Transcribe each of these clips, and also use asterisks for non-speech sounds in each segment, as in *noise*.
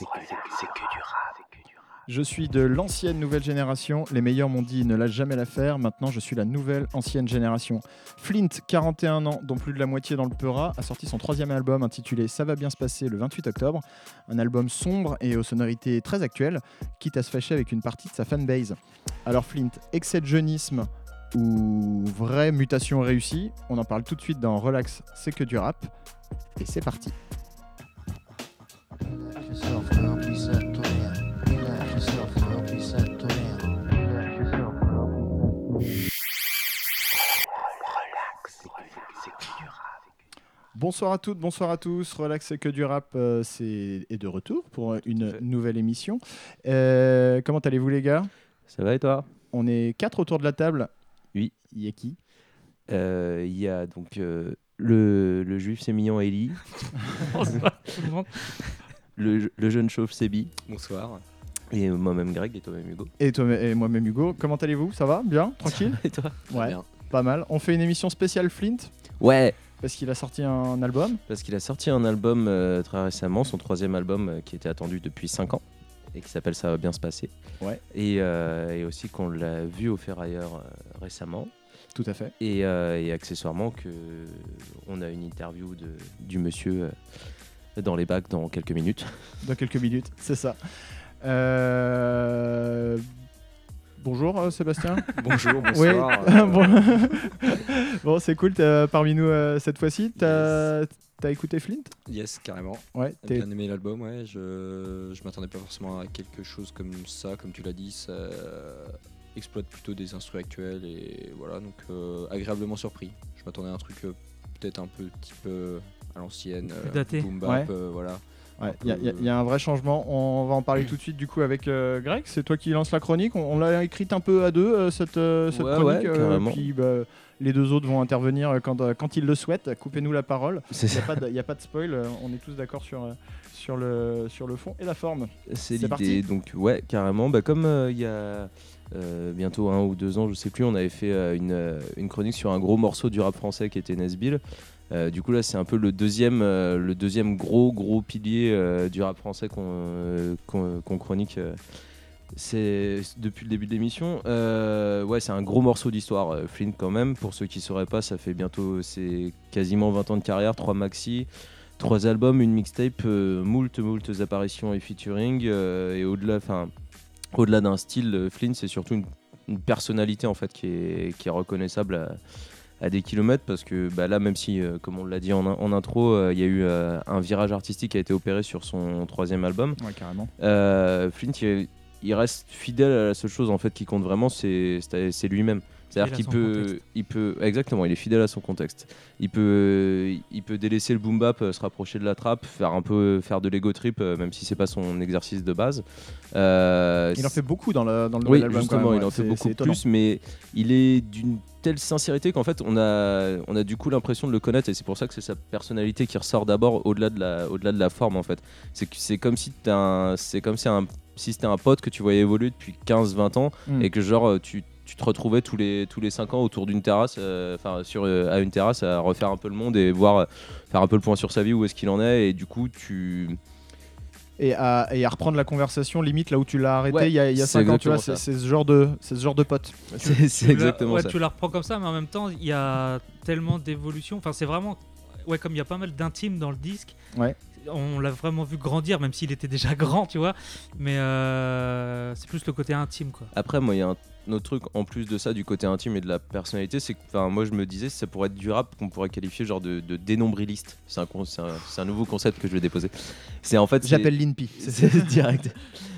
c'est que, du rap. Je suis de l'ancienne nouvelle génération. Les meilleurs m'ont dit ne lâche jamais l'affaire. Maintenant, je suis la nouvelle ancienne génération. Flint, 41 ans, dont plus de la moitié dans le Peura, a sorti son troisième album intitulé Ça va bien se passer le 28 octobre. Un album sombre et aux sonorités très actuelles, quitte à se fâcher avec une partie de sa fanbase. Alors Flint, excès de jeunisme ou vraie mutation réussie? On en parle tout de suite dans Relax, c'est que du rap. Et c'est parti. Bonsoir à toutes, bonsoir à tous. Relax c'est que du rap euh, c'est est de retour pour une nouvelle émission. Euh, comment allez-vous les gars? Ça va et toi? On est quatre autour de la table. Oui. Il y a qui? Euh, Il y a donc euh, le, le juif sémillant Eli, *laughs* le, le jeune chauve Sébi, Bonsoir. et moi-même Greg et toi-même Hugo. Et, toi, et moi-même Hugo. Comment allez-vous? Ça va? Bien? Tranquille? *laughs* Et toi? Ouais, bien. pas mal. On fait une émission spéciale Flint? Ouais parce qu'il a sorti un album. Parce qu'il a sorti un album euh, très récemment, son troisième album euh, qui était attendu depuis 5 ans et qui s'appelle Ça va bien se passer. Ouais. Et, euh, et aussi qu'on l'a vu au Ferrailleur récemment. Tout à fait. Et, et accessoirement que on a une interview de, du monsieur dans les bacs dans quelques minutes. Dans quelques minutes, c'est ça. Euh, Bonjour euh, Sébastien. *laughs* Bonjour, Oui. bonsoir. *laughs* bon, Bon, c'est cool, t'es parmi nous euh, cette fois-ci. T'as écouté Flint? Yes, carrément. Ouais, J'ai bien aimé l'album, ouais. Je, je m'attendais pas forcément à quelque chose comme ça, comme tu l'as dit. Ça exploite plutôt des instruments actuels et voilà, donc euh, agréablement surpris. Je m'attendais à un truc euh, peut-être un peu type euh, à l'ancienne, boom bap, Ouais. euh, Ouais, il y, a- y a- y a un vrai changement. On va en parler tout de suite du coup avec euh, Greg. C'est toi qui lance la chronique. On, on l'a écrite un peu à deux euh, cette, euh, cette Ouais, chronique. ouais, puis bah, les deux autres vont intervenir quand, quand ils le souhaitent. Coupez-nous la parole. Il n'y a, pas de- y a pas de spoil. On est tous d'accord sur, sur, le, sur le fond et la forme. C'est l'idée. Donc ouais, carrément. Bah, comme il y a bientôt un ou deux ans, je sais plus, on avait fait une, une chronique sur un gros morceau du rap français qui était Nesbill. Euh, du coup là, c'est un peu le deuxième, euh, le deuxième gros gros pilier euh, du rap français qu'on chronique. c'est depuis le début de l'émission. Ouais, c'est un gros morceau d'histoire, Flint quand même. Pour ceux qui ne sauraient pas, ça fait bientôt, c'est quasiment 20 ans de carrière, 3 maxi, 3 albums, une mixtape, moult, moult apparitions et featuring. et au-delà, enfin, au-delà d'un style, Flint, c'est surtout une, personnalité en fait qui est, reconnaissable à des kilomètres parce que bah, là, même si, euh, comme on l'a dit en, in- en intro, euh, il y a eu euh, un virage artistique qui a été opéré sur son troisième album. Ouais, carrément. Flint, il, il reste fidèle à la seule chose en fait qui compte vraiment, c'est lui-même. C'est-à-dire qu'il peut, contexte. il peut, exactement, il est fidèle à son contexte. Il peut, il peut délaisser le boom bap, euh, se rapprocher de la trappe, faire un peu, faire de l'ego trip, euh, même si c'est pas son exercice de base. Euh, Il en fait beaucoup dans le, dans le oui, album. justement, il en fait beaucoup plus, mais il est d'une telle sincérité qu'en fait, on a, on a du coup l'impression de le connaître, et c'est pour ça que c'est sa personnalité qui ressort d'abord au-delà de la, au-delà de la forme en fait. C'est c'est comme si c'est comme si un, si c'était un pote que tu voyais évoluer depuis 15-20 ans Mm. et que genre tu tu te retrouvais tous les tous les 5 ans autour d'une terrasse euh, enfin sur euh, à une terrasse à refaire un peu le monde et voir euh, faire un peu le point sur sa vie où est-ce qu'il en est et du coup tu et à, et à reprendre la conversation limite là où tu l'as arrêté Ouais, il y a, il y a c'est 5 ans tu vois c'est ce genre de c'est ce genre de pote *laughs* c'est exactement ouais, ça Tu la reprends comme ça, mais en même temps, il y a tellement d'évolution. Enfin, c'est vraiment. Ouais, comme il y a pas mal d'intimes dans le disque. Ouais. On l'a vraiment vu grandir, même s'il était déjà *laughs* grand, tu vois. Mais euh, c'est plus le côté intime, quoi. Après, moi, il y a un autre truc en plus de ça, du côté intime et de la personnalité, c'est que, enfin, moi, je me disais, ça pourrait être du rap qu'on pourrait qualifier genre de, de dénombriliste. C'est un, un, nouveau concept que je vais déposer. C'est en fait, j'appelle l'INPI *laughs* c'est direct.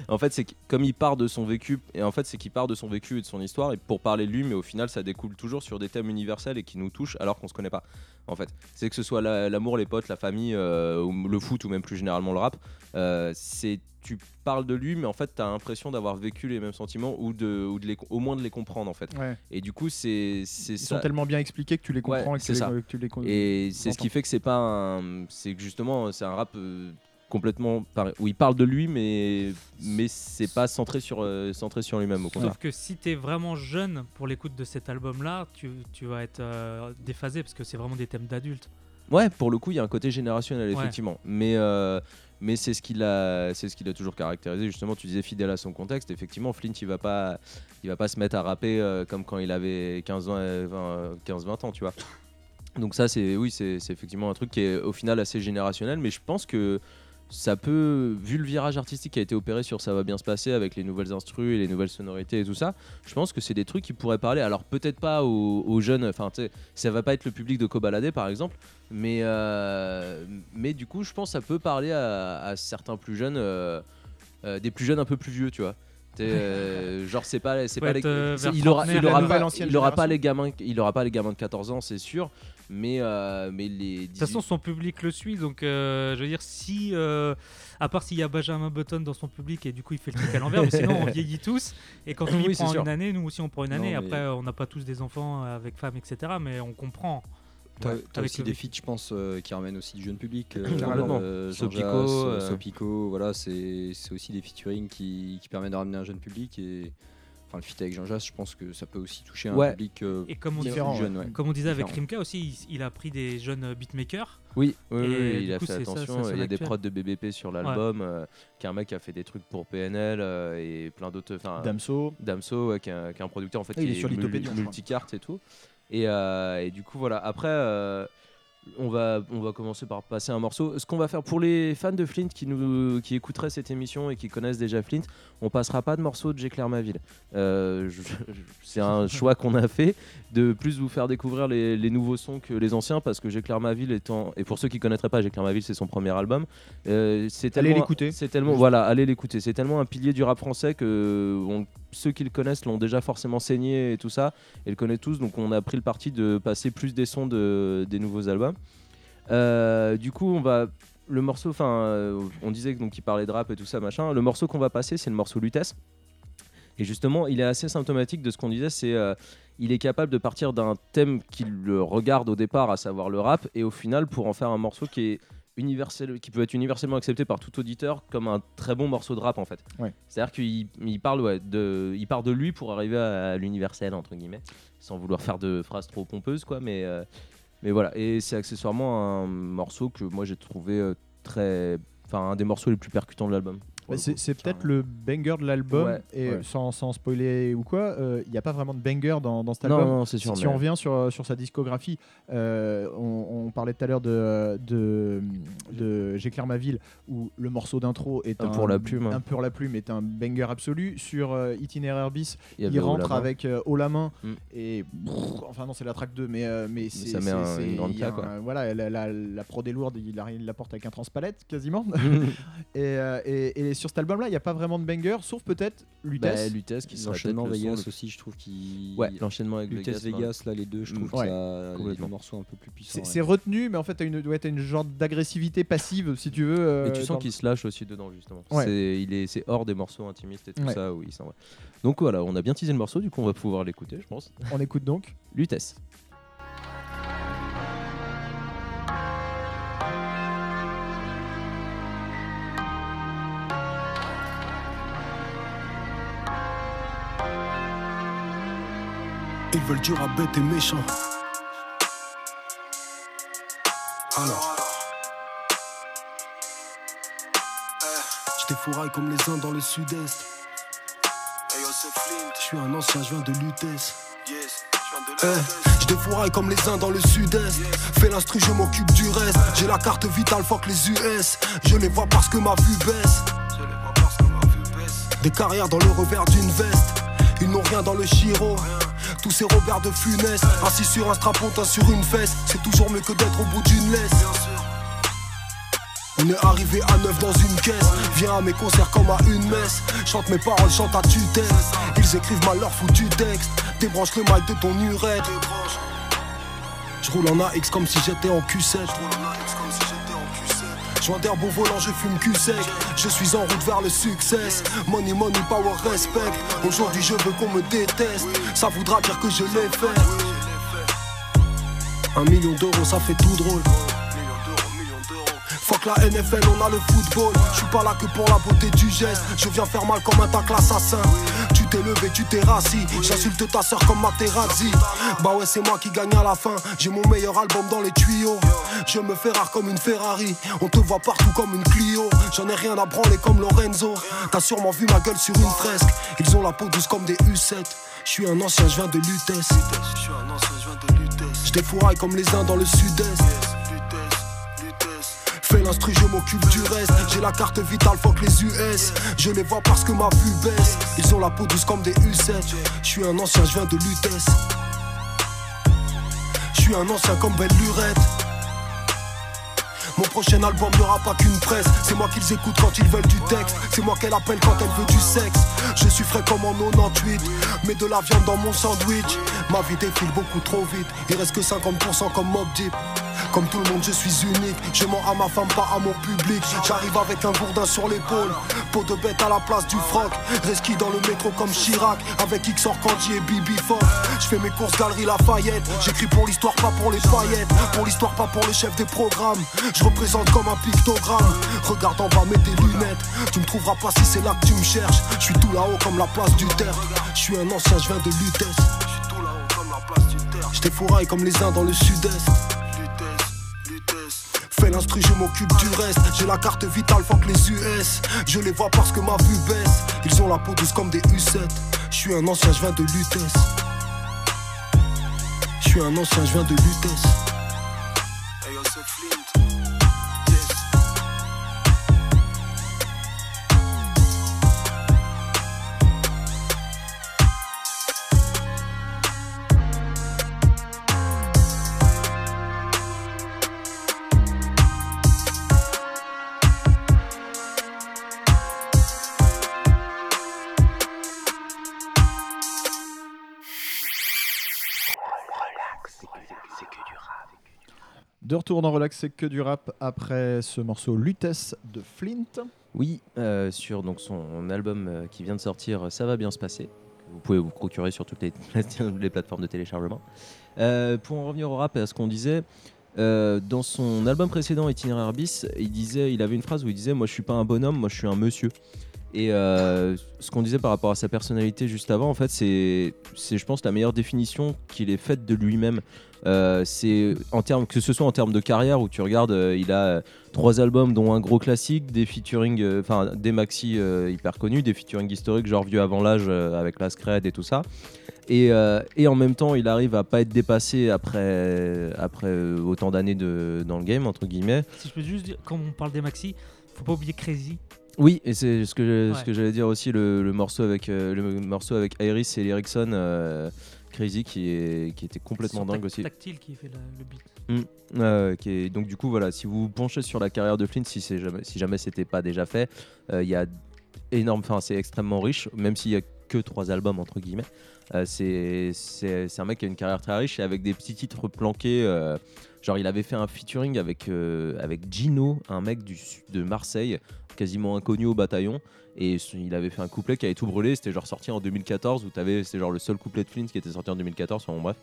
En fait, c'est comme il part de son vécu, et en fait, c'est qu'il part de son vécu et de son histoire, et pour parler de lui, mais au final, ça découle toujours sur des thèmes universels et qui nous touchent alors qu'on se connaît pas. En fait, c'est que ce soit la- l'amour, les potes, la famille, euh, ou le foot, ou même plus généralement le rap, euh, c'est tu parles de lui, mais en fait, tu as l'impression d'avoir vécu les mêmes sentiments ou, de, ou de les, au moins de les comprendre en fait. Ouais. Et du coup, c'est ils ça. sont tellement bien expliqués que tu les comprends Ouais, et que tu les, que tu les con- Et c'est ce qui fait que c'est pas un. C'est que justement, c'est un rap euh, complètement. par- où il parle de lui, mais, mais c'est pas centré sur, euh, centré sur lui-même, au contraire. Sauf que si t'es vraiment jeune pour l'écoute de cet album-là, tu, tu vas être euh, déphasé parce que c'est vraiment des thèmes d'adultes. Ouais, pour le coup, il y a un côté générationnel, Ouais. effectivement. Mais, euh, mais c'est ce qu'il a, c'est ce qu'il a toujours caractérisé. Justement, tu disais fidèle à son contexte. Effectivement, Flint, il va pas, il va pas se mettre à rapper comme quand il avait 15 ans, euh, 20, 15, 20 ans, tu vois. Donc ça, c'est oui, c'est effectivement un truc qui est au final assez générationnel, mais je pense que ça peut, vu le virage artistique qui a été opéré sur ça va bien se passer avec les nouvelles instrus et les nouvelles sonorités et tout ça, je pense que c'est des trucs qui pourraient parler. Alors peut-être pas aux, jeunes, enfin ça va pas être le public de Kobalade par exemple, mais euh, mais du coup je pense que ça peut parler à, à certains plus jeunes, euh, euh, des plus jeunes un peu plus vieux, tu vois. Euh, genre c'est pas c'est pas les, euh, il aura il aura pas il aura pas les gamins il aura pas les gamins de 14 ans c'est sûr mais euh, mais les De toute façon, son public le suit, donc euh, je veux dire, si, euh, à part s'il y a Benjamin Button dans son public et du coup il fait le truc à l'envers, mais sinon on *laughs* vieillit tous. Et quand lui Oui, prend sûr. une année, nous aussi on prend une Non, année. mais- Après, on n'a pas tous des enfants avec femmes, etc. Mais on comprend. T'as Ouais, avec aussi le des feats, je pense, euh, qui ramènent aussi du jeune public. euh, euh, Sopico, euh, Sopico, voilà, c'est c'est aussi des featuring qui, qui permettent de ramener un jeune public. Et enfin, le feat avec Jean Jass, je pense que ça peut aussi toucher un Ouais. public euh, Et comme on, Différent, jeune. ouais. comme on disait avec. Rimka aussi, il, il a pris des jeunes euh, beatmakers. Oui, il a coup, fait ça, attention. ça il y a des prods de BBP sur l'album, euh, qui est un mec qui a fait des trucs pour PNL euh, et plein d'autres. Damso. Damso, ouais, qui, est un, qui est un producteur en fait, Ah, il qui est sur multicarte et tout. Et, euh, et du coup, voilà. Après, euh, on va, on va commencer par passer un morceau. Ce qu'on va faire pour les fans de Flint qui, nous, qui écouteraient cette émission et qui connaissent déjà Flint, on passera pas de morceau de J'éclaire ma ville. Euh, c'est un *laughs* choix qu'on a fait de plus vous faire découvrir les, les nouveaux sons que les anciens parce que J'éclaire ma ville étant. Et pour ceux qui connaîtraient pas, J'éclaire ma ville, c'est son premier album. Euh, c'est Allez tellement- l'écouter. C'est tellement. Voilà, allez l'écouter. C'est tellement un pilier du rap français que on- ceux qui le connaissent l'ont déjà forcément saigné et tout ça et le connaissent tous. Donc on a pris le parti de passer plus des sons de, des nouveaux albums. Euh, du coup, on va. Le morceau, enfin, euh, on disait que donc il parlait de rap et tout ça, machin. Le morceau qu'on va passer, c'est le morceau Lutèce. Et justement, il est assez symptomatique de ce qu'on disait. C'est, euh, il est capable de partir d'un thème qui le regarde au départ, à savoir le rap, et au final pour en faire un morceau qui est universel, qui peut être universellement accepté par tout auditeur comme un très bon morceau de rap en fait. Ouais. C'est-à-dire qu'il il parle, ouais, de, il part de lui pour arriver à, l'universel entre guillemets, sans vouloir faire de phrases trop pompeuses quoi, mais euh, mais voilà. Et c'est accessoirement un morceau que moi j'ai trouvé euh, très, enfin un des morceaux les plus percutants de l'album. C'est c'est peut-être le banger de l'album, Ouais, et ouais. Sans, sans spoiler ou quoi, il n'y a pas vraiment de banger dans, dans cet Non, album. non, c'est Si, sûr. si mais- on revient sur, sur sa discographie, euh, on, on parlait tout à l'heure de, de, de J'éclaire ma ville, où le morceau d'intro est Un un, pour la plume, un pour la plume est un banger absolu. Sur euh, Itinéraire bis, il, rentre avec euh, haut la main Mm. et brrr, enfin non c'est la track 2 mais euh, mais c'est ça met c'est- un- c'est- une grande claque, voilà la, la, la prod est lourde il, la porte avec un transpalette quasiment *laughs* et, euh, et, et sur cet album là il n'y a pas vraiment de banger sauf peut-être Lutèce Bah, Lutèce qui L'enchaînement Vegas le- aussi, je trouve qu'il. Ouais, l'enchaînement avec Lutèce Vegas. Vegas, là les deux, je trouve Ouais. que ça deux morceaux un peu plus puissants. c'est ouais. retenu mais en fait t'as une ouais, t'as une genre d'agressivité passive si tu veux euh, Et tu dans- sens qu'il se lâche aussi dedans justement. Ouais. C'est il est c'est hors des morceaux intimistes et tout Ouais. ça où il s'en va. Donc voilà, on a bien teasé le morceau, du coup on va pouvoir l'écouter, je pense. on écoute donc Lutèce. Ils veulent du bête et méchant. Alors. Je défouraille comme les uns dans le sud-est. Je suis un ancien, je viens de Lutèce. Eh, je défouraille comme les uns dans le sud-est. Fais l'instru, je m'occupe du reste. J'ai la carte vitale, fuck les US. Je les vois parce que ma vue baisse. Des carrières dans le revers d'une veste. Ils n'ont rien dans le chiro. Tous ces Robert de Funès, assis sur un strapontin sur une fesse. C'est toujours mieux que d'être au bout d'une laisse. On est arrivé à neuf dans une caisse. Viens à mes concerts comme à une messe. Chante mes paroles, chante à tue-tête. Ils écrivent mal leur foutu texte. Débranche le mic de ton urètre. Je roule en AX comme si j'étais en Q7. D'air au volant, je fume cul sec. Je suis en route vers le succès. Money, money, power, respect. Aujourd'hui, je veux qu'on me déteste. Ça voudra dire que je l'ai fait. Un million d'euros, ça fait tout drôle. Fuck la NFL, on a le football. Je suis pas là que pour la beauté du geste. Je viens faire mal comme un tacle assassin. T'es levé, tu t'es rassis. J'insulte ta soeur comme Materazzi. Bah ouais, c'est moi qui gagne à la fin. J'ai mon meilleur album dans les tuyaux. Je me fais rare comme une Ferrari. On te voit partout comme une Clio. J'en ai rien à branler comme Lorenzo. T'as sûrement vu ma gueule sur une fresque. Ils ont la peau douce comme des U7. Je suis un ancien, je viens de Lutèce. Je suis un ancien, je viens de Lutèce. Je défouraille comme les uns dans le sud-est. Je m'occupe du reste. J'ai la carte vitale, fuck les US. Je les vois parce que ma vue baisse. Ils ont la peau douce comme des U7. Je suis un ancien, je viens de Lutèce. Je suis un ancien comme Belle Lurette. Mon prochain album n'aura pas qu'une presse. C'est moi qu'ils écoutent quand ils veulent du texte. C'est moi qu'elle appelle quand elle veut du sexe. Je suis frais comme en 98. Mets de la viande dans mon sandwich. Ma vie défile beaucoup trop vite. Il reste que 50% comme Mob Deep. Comme tout le monde, je suis unique. Je mens à ma femme, pas à mon public. J'arrive avec un gourdin sur l'épaule. Peau de bête à la place du froc. Reski dans le métro comme Chirac. Avec Xor Candy et Bibi Fox. Je fais mes courses Galerie Lafayette. J'écris pour l'histoire, pas pour les paillettes. Pour l'histoire, pas pour le chef des programmes. Je représente comme un pictogramme. Regarde en bas, mets tes lunettes. Tu me trouveras pas si c'est là que tu me cherches. Je suis tout là-haut comme la place du terre. Je suis un ancien, je viens de Lutèce. Je suis tout là-haut comme comme les uns dans le sud-est. Je m'occupe du reste. J'ai la carte vitale, fuck les US. Je les vois parce que ma vue baisse. Ils ont la peau douce comme des U7. Je suis un ancien, je de Lutèce. Je suis un ancien, je de Lutèce. Retour dans Relax, c'est que du rap après ce morceau Lutèce de Flint. Oui, euh, sur donc son album euh, qui vient de sortir, Ça va bien se passer. Vous pouvez vous procurer sur toutes *laughs* les, plateformes de téléchargement. Euh, pour en revenir au rap et à ce qu'on disait, euh, dans son album précédent, Itinéraire bis, il disait, il avait une phrase où il disait, moi je suis pas un bonhomme, moi je suis un monsieur. Et euh, ce qu'on disait par rapport à sa personnalité juste avant, en fait, c'est, je pense, la meilleure définition qu'il ait faite de lui-même. Euh, que ce soit en termes de carrière où tu regardes, euh, il a trois albums dont un gros classique, des featuring, enfin des maxi hyper connus, des featuring historiques genre vieux avant l'âge avec la Scred et tout ça. Et, et en même temps, il arrive à pas être dépassé après, après autant d'années dans le game entre guillemets. Si je peux juste dire, quand on parle des maxi, faut pas oublier Crazy. Oui, et c'est ce que ce que j'allais dire aussi le, le morceau avec euh, le morceau avec Iris et Erickson euh, Crazy qui est qui était complètement dingue aussi. Tactile qui fait la- le beat. Euh, qui est- donc du coup voilà, si vous vous penchez sur la carrière de Flint, si c'est jamais si jamais c'était pas déjà fait, euh, il y a énorme, enfin c'est extrêmement riche, même s'il y a trois albums entre guillemets. Euh, c'est c'est c'est un mec qui a une carrière très riche et avec des petits titres planqués. euh, genre il avait fait un featuring avec euh, avec Gino, un mec du sud de Marseille, quasiment inconnu au bataillon. Et il avait fait un couplet qui avait tout brûlé. C'était genre sorti en 2014 où t'avais c'était genre le seul couplet de Flint qui était sorti en 2014. Enfin bon, bref,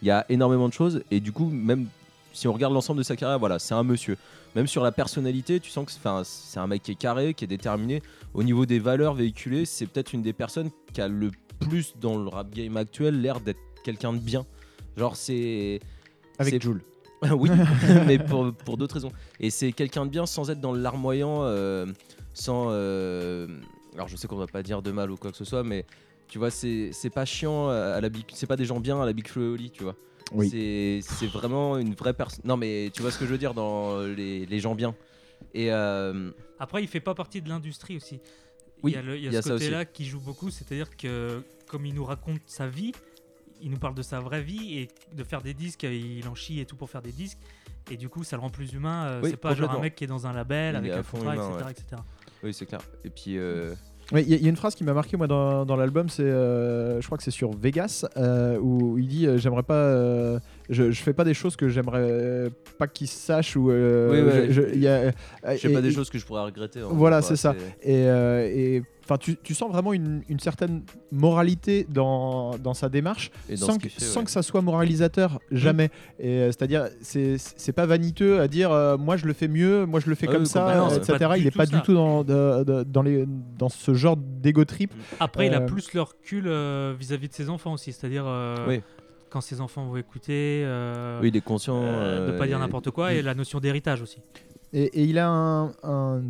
il y a énormément de choses et du coup même si on regarde l'ensemble de sa carrière, voilà, c'est un monsieur. Même sur la personnalité, tu sens que c'est- un mec qui est carré, qui est déterminé. Au niveau des valeurs véhiculées, c'est peut-être une des personnes qui a le plus dans le rap game actuel l'air d'être quelqu'un de bien. Genre c'est Avec c'est- Jules. *laughs* oui, *laughs* mais pour, pour d'autres raisons. Et c'est quelqu'un de bien sans être dans le larmoyant, euh, sans. euh, alors je sais qu'on va pas dire de mal ou quoi que ce soit, mais tu vois, c'est pas chiant à la big. C'est pas des gens bien à la Big Flo et Oli, tu vois. Oui. C'est c'est vraiment une vraie personne. Non, mais tu vois ce que je veux dire dans les, les gens bien. Et euh, Après, il fait pas partie de l'industrie aussi. Oui, il y a, le- il y a il y a ce aussi. côté-là qui joue beaucoup, c'est-à-dire que comme il nous raconte sa vie, il nous parle de sa vraie vie et de faire des disques, il en chie et tout pour faire des disques. Et du coup, ça le rend plus humain. euh, Oui, c'est pas genre un mec qui est dans un label Il avec un fond contrat, humain, etc., ouais. etc. oui, c'est clair. Et puis. euh, Il y, a- une phrase qui m'a marqué moi dans, dans l'album, c'est, euh, je crois que c'est sur Vegas, euh, où il dit euh, j'aimerais pas euh, je, je fais pas des choses que j'aimerais pas qu'ils sachent ou. euh, Oui, ouais. je, y a- Je fais et- pas des et- choses que je pourrais regretter. en Voilà, c'est ça. Et, euh, et enfin, tu, tu sens vraiment une, une certaine moralité dans, dans sa démarche, Et dans sans, ce que, qu'il fait, sans ouais. que ça soit moralisateur, jamais. Et euh, c'est-à-dire, c'est c'est pas vaniteux à dire euh, moi je le fais mieux, moi je le fais Ah comme oui, ça, euh, etc. Il est pas ça. du tout dans, de- de- dans, les, dans ce genre d'ego trip. Après, il a Euh, plus le recul euh, vis-à-vis de ses enfants aussi, c'est-à-dire euh, Oui. Quand ses enfants vont écouter, euh, Oui, il est conscient. euh, de euh, pas dire n'importe quoi, et la notion d'héritage aussi. Et, et il a un, un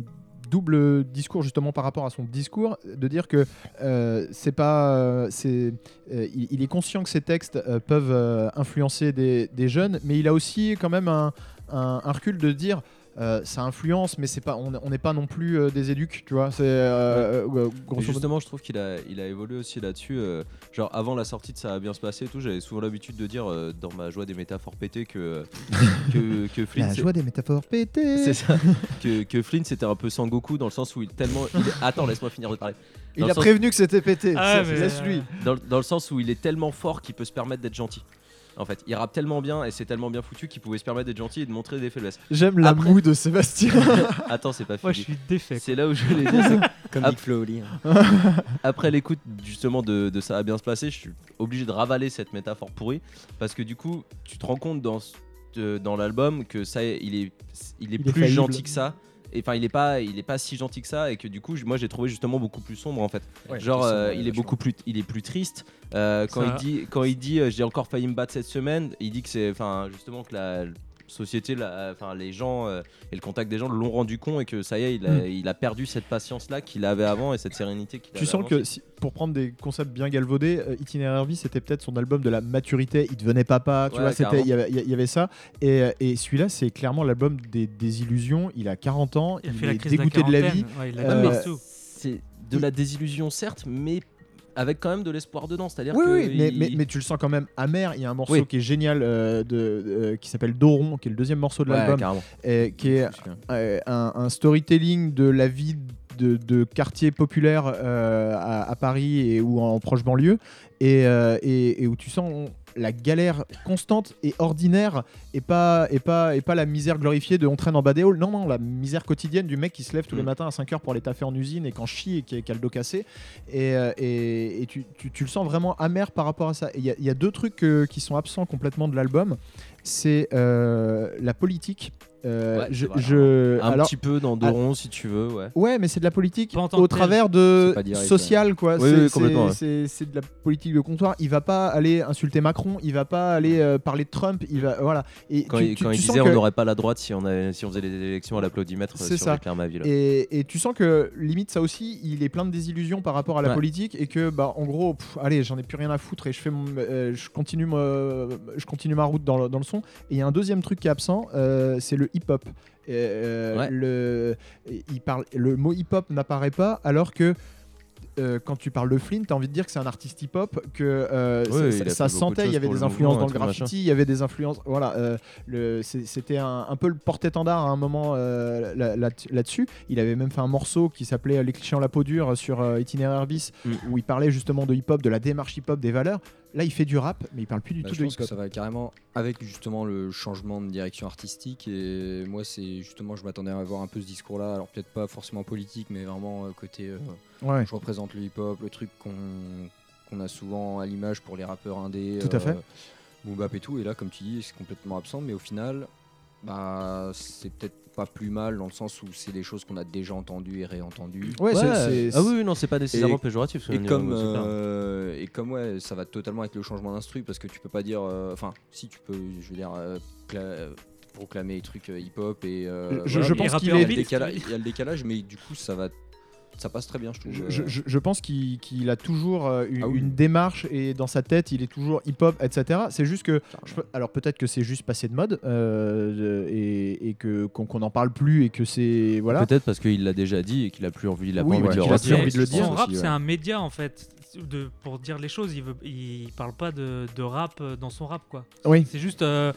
double discours justement par rapport à son discours, de dire que euh, c'est pas, euh, c'est, euh, il, il est conscient que ces textes euh, peuvent euh, influencer des, des jeunes, mais il a aussi quand même un, un- un recul de dire. Euh, ça influence, mais c'est pas, on n'est pas non plus euh, des éduques, tu vois. C'est euh, euh, justement, je trouve qu'il a, il a évolué aussi là-dessus. euh, genre, avant la sortie de Ça va bien se passer et tout, j'avais souvent l'habitude de dire euh, dans ma joie des métaphores pétées que, *laughs* que, que Flynn. La joie des métaphores pétées. *laughs* C'est ça. que, que Flynn c'était un peu Sangoku dans le sens où il tellement. il est- Attends, laisse-moi finir de parler. Il a sens- prévenu que c'était pété. Ah, C'est- mais- Laisse-lui. Dans, dans le sens où il est tellement fort qu'il peut se permettre d'être gentil. En fait, il rappe tellement bien et c'est tellement bien foutu qu'il pouvait se permettre d'être gentil et de montrer des faiblesses. J'aime la Après- moue de Sébastien. *laughs* Attends, c'est pas Moi, fini. je suis défait. C'est là où je voulais dire. *laughs* Comme. Big Flo Oli. hein. *laughs* Après l'écoute justement de, de ça va bien se passer, je suis obligé de ravaler cette métaphore pourrie parce que du coup, tu te rends compte dans, l'album que ça, est- il est, il est Il est plus faillible. gentil que ça. Enfin, il est pas, il est pas si gentil que ça, et que du coup, moi, j'ai trouvé justement beaucoup plus sombre en fait. Genre, euh, il est beaucoup plus, il est plus triste. Euh, quand il dit, quand il dit, euh, j'ai encore failli me battre cette semaine, il dit que c'est, enfin, justement que la société, la- enfin, les gens euh, et le contact des gens l'ont rendu con et que ça y est, il a, Mm. il a perdu cette patience là qu'il avait avant et cette sérénité qu'il Tu avait sens avant. que si- pour prendre des concepts bien galvaudés, euh, Itinéraire Vie, c'était peut-être son album de la maturité. Il devenait papa, tu Ouais, vois, c'était, il y avait- il y, avait ça. Et, euh, et celui-là, c'est clairement l'album des, des illusions. Il a 40 ans, Il est crise de la dégoûté de la vie. Ouais, il a Euh, partout. c'est de la désillusion certes, mais avec quand même de l'espoir dedans. C'est-à-dire Oui, que oui, mais, il- mais, mais tu le sens quand même amer. Il y a un morceau Oui. qui est génial euh, de, euh, qui s'appelle Doron, qui est le deuxième morceau de Ouais, l'album, et qui est euh, un, un storytelling de la vie de, de quartiers populaires euh, à, à Paris et ou en proche banlieue et, et- et où tu sens la galère constante et ordinaire et pas, et pas, et pas la misère glorifiée de on traîne en bas des halls. Non, non, la misère quotidienne du mec qui se lève tous les Mm. matins à 5h pour aller taffer en usine et qu'en chie et qui, a- le dos cassé. Et, euh, et, et tu, tu- tu le sens vraiment amer par rapport à ça. Et Il y, a- il y a deux trucs euh, qui sont absents complètement de l'album. C'est euh, la politique. Euh, Ouais, je, c'est vrai. je- Un alors, petit peu dans Doron si tu veux, ouais. Ouais, mais c'est de la politique au travers de social, quoi. Oui, C'est- oui, complètement, c'est- C'est c'est de la politique de comptoir. Il va pas aller insulter Macron, il va pas aller euh, parler de Trump, il va voilà. Et Quand, tu- il, tu- quand tu il sens disait que- on n'aurait pas la droite si on, avait, si on faisait les élections à l'applaudimètre C'est sur ça. Leclerc ma ville. Et, et tu sens que limite ça aussi, il est plein de désillusions par rapport à la Ouais. politique et que bah en gros, pff, allez, j'en ai plus rien à foutre et je fais mon, euh, je continue ma, je continue ma route dans le, dans le son. Et il y a un deuxième truc qui est absent, euh, c'est le hip hop. Ouais. le, il parle, le mot hip hop n'apparaît pas alors que euh, quand tu parles de Flynn, tu as envie de dire que c'est un artiste hip-hop, que euh, ça- sentait, il y avait des influences dans le graffiti, il y avait des influences. Voilà, euh, c'était un, un peu le porte-étendard à un moment euh, là- là- là-dessus. il avait même fait un morceau qui s'appelait Les clichés en la peau dure sur euh, Itinéraire Bis, Mm. où il parlait justement de hip-hop, de la démarche hip-hop, des valeurs. Là, il fait du rap, mais il parle plus du Bah, tout je de pense que ça va carrément avec justement le changement de direction artistique. Et moi c'est justement je m'attendais à avoir un peu ce discours là alors peut-être pas forcément politique mais vraiment euh, côté euh, Ouais. je représente le hip-hop le truc qu'on a souvent à l'image pour les rappeurs indés Tout à fait. boom bap et tout. Et là comme tu dis c'est complètement absent. Mais au final bah c'est peut-être pas plus mal dans le sens où c'est des choses qu'on a déjà entendues et réentendues. Ouais, c'est- c'est- ah oui, oui, non, c'est pas nécessairement Et- péjoratif. et comme, euh, et comme ouais, ça va totalement avec le changement d'instru parce que tu peux pas dire, euh, enfin, si tu peux, je veux dire, euh, cla- euh, proclamer les trucs hip-hop et euh, Je- voilà, je pense il y a qu'il y a le décalage, mais du coup ça va, ça passe très bien, je trouve. Je, je- je- je pense qu'il a toujours euh, une, Ah oui. une démarche et dans sa tête, il est toujours hip-hop, etc. C'est juste que. Je alors peut-être que c'est juste passé de mode euh, et, et que qu'on n'en parle plus et que c'est voilà. Peut-être parce qu'il l'a déjà dit et qu'il a plus envie, il a Oui, pas envie ouais, de le qu'il a plus redire. envie de le Son dire rap, aussi, c'est ouais. un média en fait. De, pour dire les choses, il, veut, il parle pas de, de rap euh, dans son rap quoi. Oui. C'est juste. euh,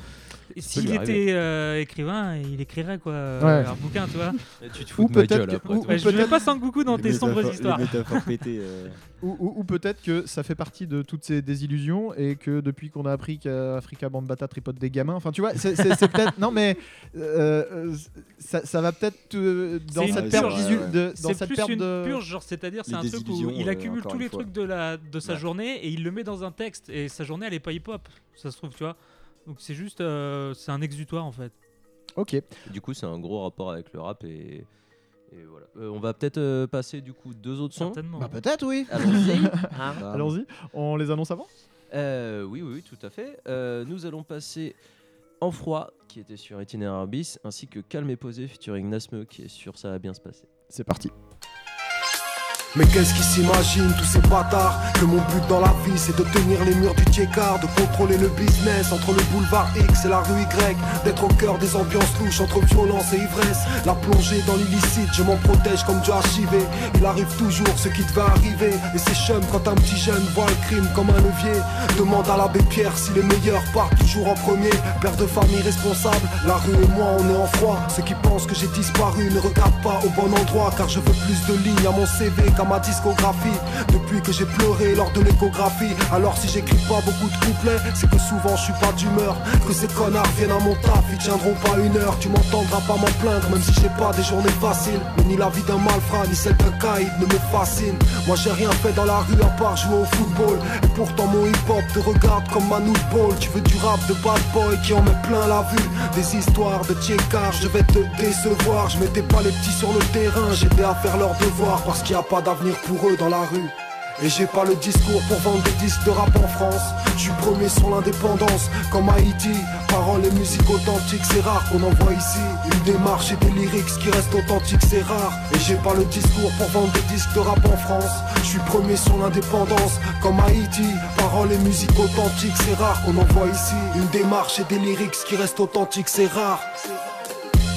S'il était euh, écrivain, il écrirait quoi, Ouais. un bouquin, tu vois. *laughs* Tu te Ou fous de ma gueule que- après. ou- toi. Ouais, je ne mets pas Sangoku dans tes sombres histoires. pétées. *laughs* Ou, ou- ou peut-être que ça fait partie de toutes ces désillusions et que depuis qu'on a appris qu'Africa Bambata tripote des gamins, enfin tu vois, c'est peut-être. Non mais euh, euh, ça, ça va peut-être euh, dans cette perte, de- dans C'est cette plus une de. purge, genre c'est-à-dire c'est un truc où il accumule tous les fois. trucs de la de sa Ouais. journée et il le met dans un texte et sa journée elle est pas hip-hop, ça se trouve tu vois. Donc c'est juste euh, c'est un exutoire en fait. Ok. Du coup, c'est un gros rapport avec le rap et, et voilà. Euh, on va peut-être euh, passer du coup deux autres sons. Certainement. Bah peut-être oui. Allons-y. *laughs* Bah, Allons-y. On les annonce avant? Euh, oui, oui, oui, tout à fait. Euh, nous allons passer En Froid, qui était sur Itinéraire Bis, ainsi que Calme et Posé, featuring Nasme, qui est sur Ça va bien se passer. C'est parti. Mais qu'est-ce qu'ils s'imaginent tous ces bâtards? Que mon but dans la vie c'est de tenir les murs du Tchekar De contrôler le business entre le boulevard X et la rue Y D'être au cœur des ambiances louches entre violence et ivresse. La plongée dans l'illicite je m'en protège comme du HIV Il arrive toujours ce qui devait arriver Et c'est chum quand un petit jeune voit le crime comme un levier. Demande à l'abbé Pierre si les meilleurs partent toujours en premier. Père de famille responsable, la rue et moi on est en froid. Ceux qui pensent que j'ai disparu ne regardent pas au bon endroit Car je veux plus de lignes à mon CV ma discographie. Depuis que j'ai pleuré lors de l'échographie. Alors si j'écris pas beaucoup de couplets C'est que souvent je suis pas d'humeur. Que ces connards viennent à mon taf Ils tiendront pas une heure. Tu m'entendras pas m'en plaindre Même si j'ai pas des journées faciles. Mais ni la vie d'un malfrat ni celle d'un caïd ne me fascine. Moi j'ai rien fait dans la rue à part jouer au football. Et pourtant mon hip-hop te regarde comme Manu Ball Tu veux du rap de bad boy qui en met plein la vue. Des histoires de tchekar Je vais te décevoir. Je mettais pas les petits sur le terrain J'aidais à faire leurs devoirs. Parce qu'il n'y a pas pour eux dans la rue. Et j'ai pas le discours pour vendre des disques de rap en France. Je suis premier sur l'indépendance comme Haïti. Paroles et musique authentiques c'est rare qu'on en voit ici. Une démarche et des lyrics qui restent authentiques c'est rare. Et j'ai pas le discours pour vendre des disques de rap en France. Je suis premier sur l'indépendance comme Haïti. Paroles et musique authentiques c'est rare qu'on en voit ici. Une démarche et des lyrics qui restent authentiques c'est rare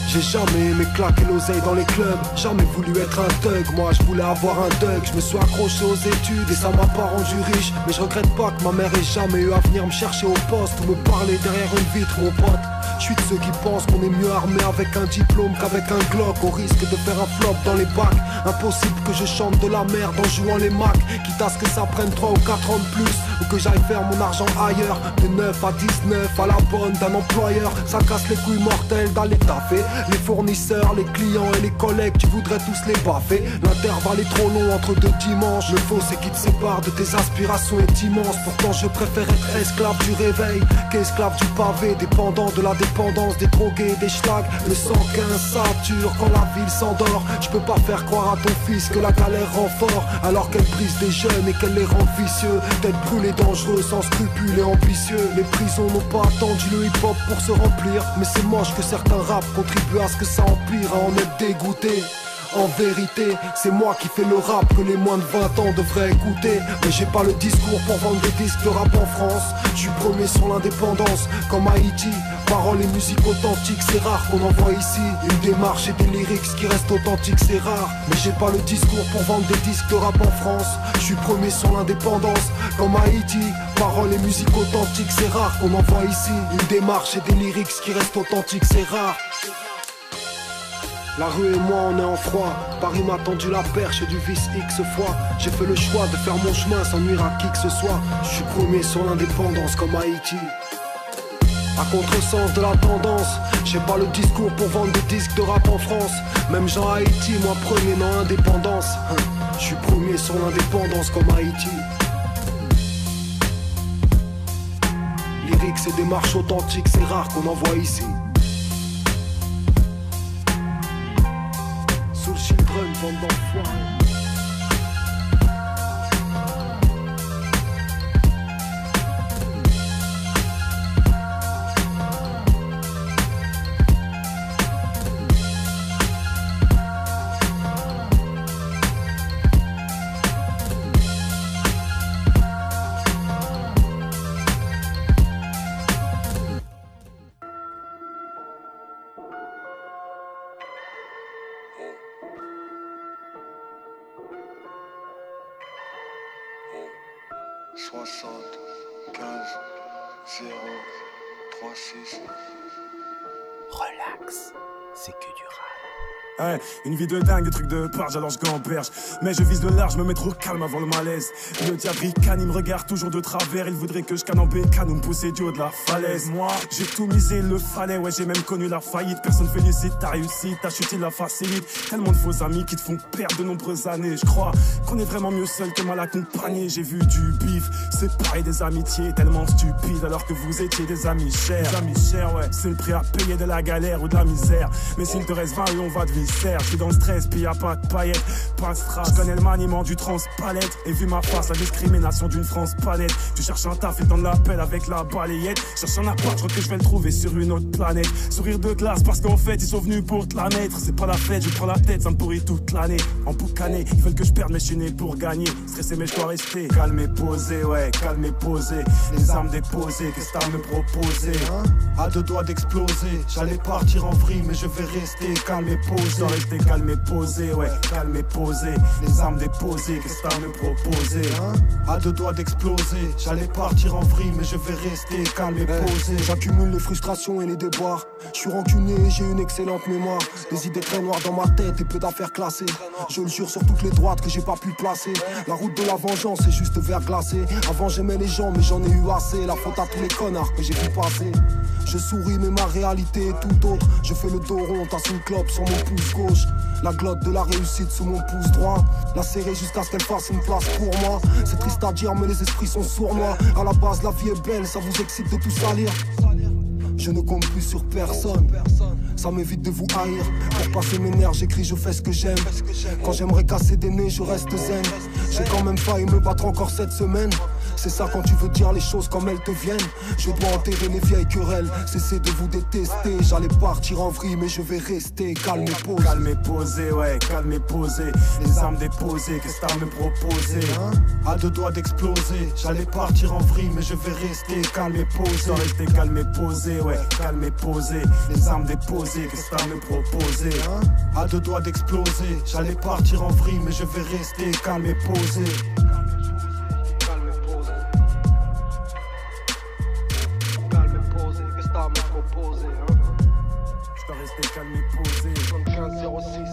j'ai jamais aimé claquer l'oseille dans les clubs, jamais voulu être un thug, moi je voulais avoir un thug, je me suis accroché aux études et ça m'a pas rendu riche, mais je regrette pas que ma mère ait jamais eu à venir me chercher au poste ou me parler derrière une vitre mon pote. Je suis de ceux qui pensent qu'on est mieux armé avec un diplôme qu'avec un Glock. Au risque de faire un flop dans les bacs. Impossible que je chante de la merde en jouant les Macs Quitte à ce que ça prenne 3 ou 4 ans de plus. Ou que j'aille faire mon argent ailleurs. De 9 à 19 à la bonne d'un employeur. Ça casse les couilles mortelles d'aller taffer. Les fournisseurs, les clients et les collègues Tu voudrais tous les baffer. L'intervalle est trop long entre deux dimanches. Le faux c'est qui te sépare de tes aspirations est immense Pourtant je préfère être esclave du réveil Qu'esclave du pavé. Dépendant de la dépendance des drogués des schlags. Le 115 sature quand la ville s'endort. Je peux pas faire croire à ton fils que la galère rend fort. Alors qu'elle brise des jeunes et qu'elle les rend vicieux. D'être brûlé dangereux sans scrupules et ambitieux. Les prisons n'ont pas attendu le hip-hop pour se remplir. Mais c'est moche que certains rap contribuent à ce que ça empire À en être dégoûté en vérité, c'est moi qui fais le rap que les moins de 20 ans devraient écouter. Mais j'ai pas le discours pour vendre des disques de rap en France. Je suis premier sur l'indépendance, comme Haïti. Paroles et musique authentiques, c'est rare qu'on en voit ici. Une démarche et des lyrics qui restent authentiques, c'est rare. Mais j'ai pas le discours pour vendre des disques de rap en France. Je suis premier sur l'indépendance, comme Haïti. Paroles et musique authentiques, c'est rare qu'on en voit ici. Une démarche et des lyrics qui restent authentiques, c'est rare. La rue et moi on est en froid Paris m'a tendu la perche du vice X fois J'ai fait le choix de faire mon chemin sans nuire à qui que ce soit Je suis premier sur l'indépendance comme Haïti à contresens de la tendance, j'ai pas le discours pour vendre des disques de rap en France. Même Jean Haïti, moi premier dans l'indépendance. Je suis premier sur l'indépendance comme Haïti. Lyrics et démarches authentiques, c'est rare qu'on en voit ici. Ouais, une vie de dingue, des trucs de barge, alors je gamberge. Mais je vise de large, je me mets trop calme avant le malaise. Le diable il me regarde toujours de travers. Il voudrait que je canne en bécane ou me pousser du haut de la falaise. Moi, j'ai tout misé, le fallait. Ouais, j'ai même connu la faillite. Personne félicite ta réussite, ta chute, il la facilite. Tellement de faux amis qui te font perdre de nombreuses années. Je crois qu'on est vraiment mieux seul que mal accompagné. J'ai vu du bif, c'est pareil des amitiés tellement stupides alors que vous étiez des amis chers. Des amis chers, ouais, c'est le prix à payer de la galère ou de la misère. Mais s'il te reste 20 et on va de je suis dans le stress, puis y a pas de paillettes, pas de strass. Je connais le maniement du transpalette et vu ma face, la discrimination d'une France palette. Tu cherches un taf et t'en appelles avec la balayette. Cherche un appart, je crois que je vais le trouver sur une autre planète. Sourire de glace parce qu'en fait ils sont venus pour te la mettre. C'est pas la fête, je prends la tête, ça me pourrit toute l'année. En boucané, ils veulent que je perde, mais je suis pour gagner. Stressé, mais je dois rester calme et posé, ouais, calme et posé. Les armes déposées, qu'est-ce que t'as à me proposer? Hein À deux doigts d'exploser, j'allais partir en vrille, mais je vais rester calme et posé. Je dois rester calme et posé, ouais, calme et posé. Les armes déposées, qu'est-ce que t'as à me proposer? Hein? À deux doigts d'exploser, j'allais partir en vrille, mais je vais rester calme et posé. J'accumule les frustrations et les déboires. Je suis rancunier, j'ai une excellente mémoire. Des idées très noires dans ma tête et peu d'affaires classées. Je le jure sur toutes les droites que j'ai pas pu placer. La route de la vengeance est juste vert glacé. Avant j'aimais les gens, mais j'en ai eu assez. La faute à tous les connards que j'ai vu passer. Je souris, mais ma réalité est tout autre. Je fais le dos rond, tasse une clope sur mon pouce La glotte de la réussite sous mon pouce droit. La serrer jusqu'à ce qu'elle fasse une place pour moi. C'est triste à dire, mais les esprits sont sournois. À la base, la vie est belle, ça vous excite de tout salir. Je ne compte plus sur personne. Ça m'évite de vous haïr. Pour passer mes nerfs, j'écris, je fais ce que j'aime. Quand j'aimerais casser des nez, je reste zen. J'ai quand même failli me battre encore cette semaine. C'est ça quand tu veux dire les choses comme elles te viennent. Je dois enterrer les vieilles querelles. Cessez de vous détester. J'allais partir en vrille, mais je vais rester calme et posé. Calme et posé, ouais, calme et posé. Les armes déposées, qu'est-ce que t'as à me proposer? Hein? À deux doigts d'exploser. J'allais partir en vrille, mais je vais rester calme et posé. Rester calme et posé, ouais, calme et posé. Les armes déposées, qu'est-ce que t'as à me proposer? Hein? À deux doigts d'exploser. J'allais partir en vrille, mais je vais rester calme et posé. Calme et posé. 75 06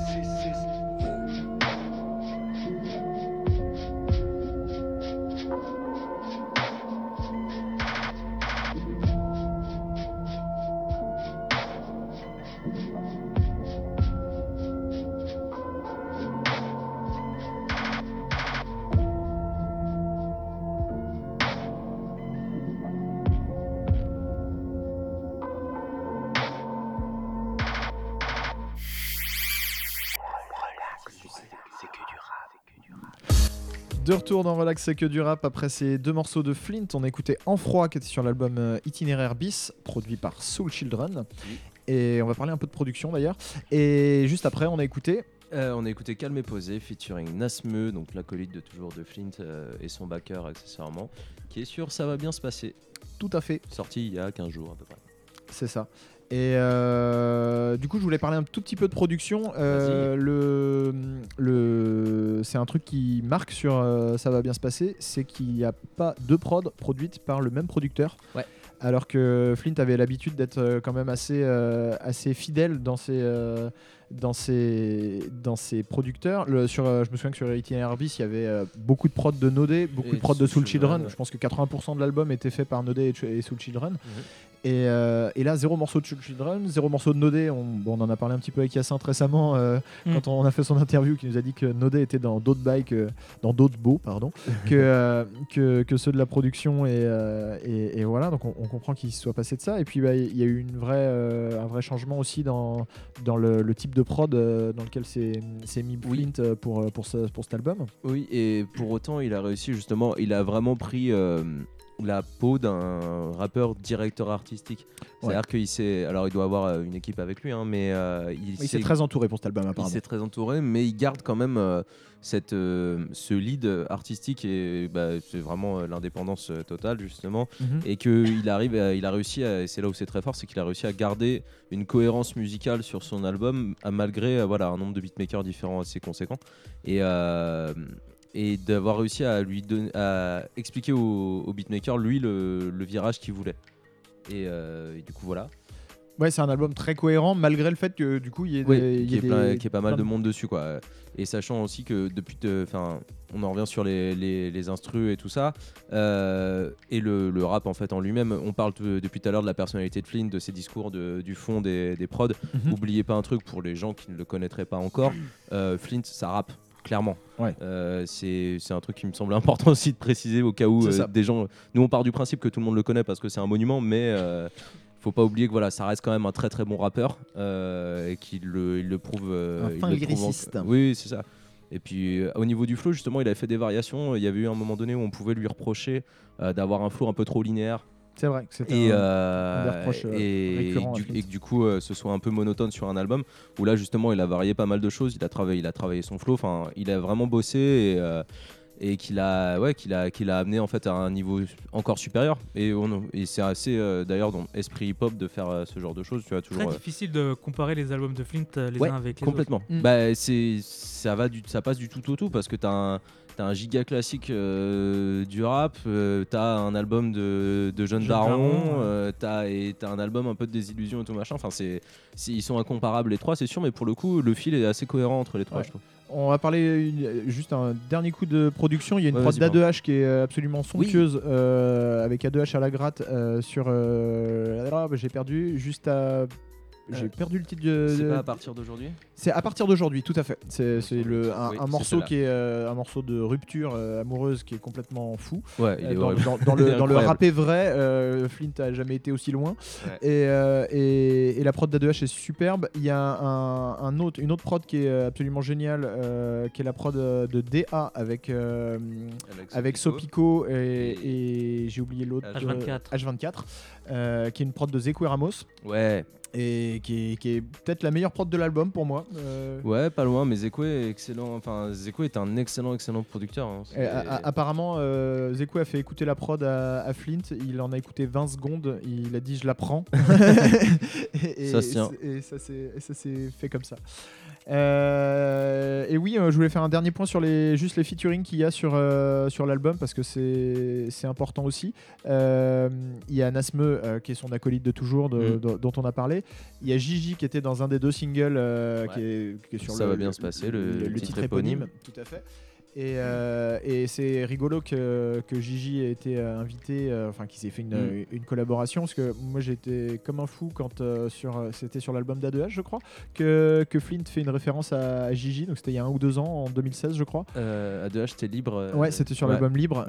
De retour dans Relax, c'est que du rap. Après ces deux morceaux de Flint, on a écouté En Froid qui était sur l'album euh, Itinéraire bis, produit par Soul Children. Et on va parler un peu de production d'ailleurs. Et juste après, on a écouté. Euh, on a écouté Calme et Posé featuring Nasmeu, donc l'acolyte de toujours de Flint euh, et son backer accessoirement, qui est sur Ça va bien se passer, Tout à fait, sorti il y a 15 jours à peu près. c'est ça. Et euh, du coup, je voulais parler un tout petit peu de production. Euh, le, le, c'est un truc qui marque sur euh, Ça va bien se passer, c'est qu'il n'y a pas deux prods produites par le même producteur. Ouais. Alors que Flint avait l'habitude d'être quand même assez, assez fidèle dans ses, dans ses, dans ses producteurs. Le, sur, euh, je me souviens que sur Itinéraire bis, il y avait euh, beaucoup de prods de Nodé, beaucoup Et de prods de Soul Soul Children. Ouais. Je pense que 80% de l'album était fait par Nodé et, Soul Children. Et, euh, et là, zéro morceau de Soul Children, zéro morceau de Nodé. On, bon, on en a parlé un petit peu avec Hyacinthe récemment euh, Mm. quand on a fait son interview, qui nous a dit que Nodé était dans d'autres bikes, dans d'autres beaux, pardon, *laughs* que, euh, que, que ceux de la production. Et, euh, et, et voilà, donc on, on comprend qu'il se soit passé de ça. Et puis, bah, il y a eu une vraie, euh, un vrai changement aussi dans, dans le, le type de prod euh, dans lequel s'est mis. Flint euh, pour, euh, pour, ce- pour cet album. Oui, et pour autant, il a réussi justement, il a vraiment pris la peau d'un rappeur directeur artistique. C'est-à-dire qu'il s'est. Alors, il doit avoir euh, une équipe avec lui, hein, mais euh, il, Il s'est- très entouré pour cet album, il apparemment. s'est très entouré, mais il garde quand même euh, cette, euh, ce lead artistique et bah, c'est vraiment l'indépendance totale, justement. Mhm. et qu'il arrive, à- il a réussi, à, et c'est là où c'est très fort, c'est qu'il a réussi à garder une cohérence musicale sur son album, à- malgré voilà un nombre de beatmakers différents assez conséquent, et et d'avoir réussi à lui donner, à expliquer au, au beatmaker lui le, le virage qu'il voulait. Et, euh, et du coup voilà. Ouais, c'est un album très cohérent malgré le fait que du coup il y ait Oui, des- y ait plein- des- pas mal de monde dessus quoi. Et sachant aussi que depuis, enfin, on en revient sur les, les, les instrus et tout ça, euh, et le, le rap en fait en lui-même. On parle de- depuis tout à l'heure de la personnalité de Flynn, de ses discours, de- du fond des, des prods. Mhm. Oubliez pas un truc pour les gens qui ne le connaîtraient pas encore. euh, Flint, ça rappe clairement. Ouais. Euh, c'est un truc qui me semble important *laughs* aussi de préciser au cas où euh, des gens. Nous, on part du principe que tout le monde le connaît parce que c'est un monument, mais euh, faut pas oublier que voilà, ça reste quand même un très très bon rappeur euh, et qu'il le, il le prouve. Un il le prouve en- lyriciste. Oui, c'est ça. Et puis au niveau du flow, justement, il avait fait des variations. Il y avait eu un moment donné où on pouvait lui reprocher d'avoir un flow un peu trop linéaire C'est vrai que c'était et, un- euh, un euh, et, du- que du coup euh, ce soit un peu monotone sur un album où là justement il a varié pas mal de choses. Il a travaillé il a travaillé son flow. Enfin il a vraiment bossé et, euh, et qu'il a ouais qu'il a qu'il a amené en fait à un niveau encore supérieur. Et, c'est assez euh, d'ailleurs dans esprit hip hop de faire euh, ce genre de choses tu vois Très toujours euh, difficile de comparer les albums de Flint les Ouais, uns avec les complètement. Mm. bah c'est ça va du ça passe du tout au tout parce que t'as un T'as un giga classique euh, du rap, euh, t'as un album de, de darons, ouais. euh, t'as et t'as un album un peu de désillusion et tout machin. Enfin, c'est, c'est- ils sont incomparables les trois, c'est sûr, mais pour le coup, le fil est assez cohérent entre les trois, Ouais. je trouve. On va parler une- juste un dernier coup de production. Il y a une Ouais, prod vas-y, d'A2H qui est absolument somptueuse euh, avec A2H à la gratte euh, sur. euh, ah, bah, j'ai perdu juste à. J'ai Euh, perdu le titre de. C'est pas à partir d'aujourd'hui C'est à partir d'aujourd'hui, tout à fait. C'est c'est le un, Oui, un c'est morceau qui est euh, un morceau de rupture euh, amoureuse qui est complètement fou. Ouais, il Euh, est dans, horrible. dans- dans *laughs* le, dans le incroyable. rap est vrai, euh, Flint a jamais été aussi loin. Ouais. Et, euh, et, et la prod d'A2H est superbe. Il y a un, un autre, une autre prod qui est absolument géniale, euh, qui est la prod de DA avec, euh, avec Sopico et, et j'ai oublié l'autre. H24. euh, H24, euh, qui est une prod de Zekou Ramos Ouais, et qui est, qui est peut-être la meilleure prod de l'album pour moi. Euh, ouais, pas loin, mais Zeko est excellent. Enfin, Zeko est un excellent, excellent producteur. hein. Et a- apparemment, euh, Zekou a fait écouter la prod à, à Flint. Il en a écouté 20 secondes. Il a dit Je la prends. et, *laughs* *laughs* et- Ça se tient. Et ça s'est fait comme ça. Euh, et oui, euh, je voulais faire un dernier point sur les, juste les featuring qu'il y a sur, euh, sur l'album parce que c'est important aussi. Il y a Nasme qui est son acolyte de toujours, de- Mm. dont on a parlé. Il y a Gigi qui était dans un des deux singles euh, Ouais. qui, est, qui est sur Ça le, va bien se passer, le titre, titre éponyme. éponyme. Tout à fait. Et, euh, et c'est rigolo que, que Gigi ait été euh, invité, euh, enfin qu'il s'est fait une, Mm. une collaboration, parce que moi j'étais comme un fou quand euh, sur, c'était sur l'album d'A2H, je crois, que, que Flint fait une référence à, à Gigi, donc c'était il y a un ou deux ans, en 2016, je crois. Euh, A2H, c'était libre. Ouais, c'était sur ouais. l'album Libre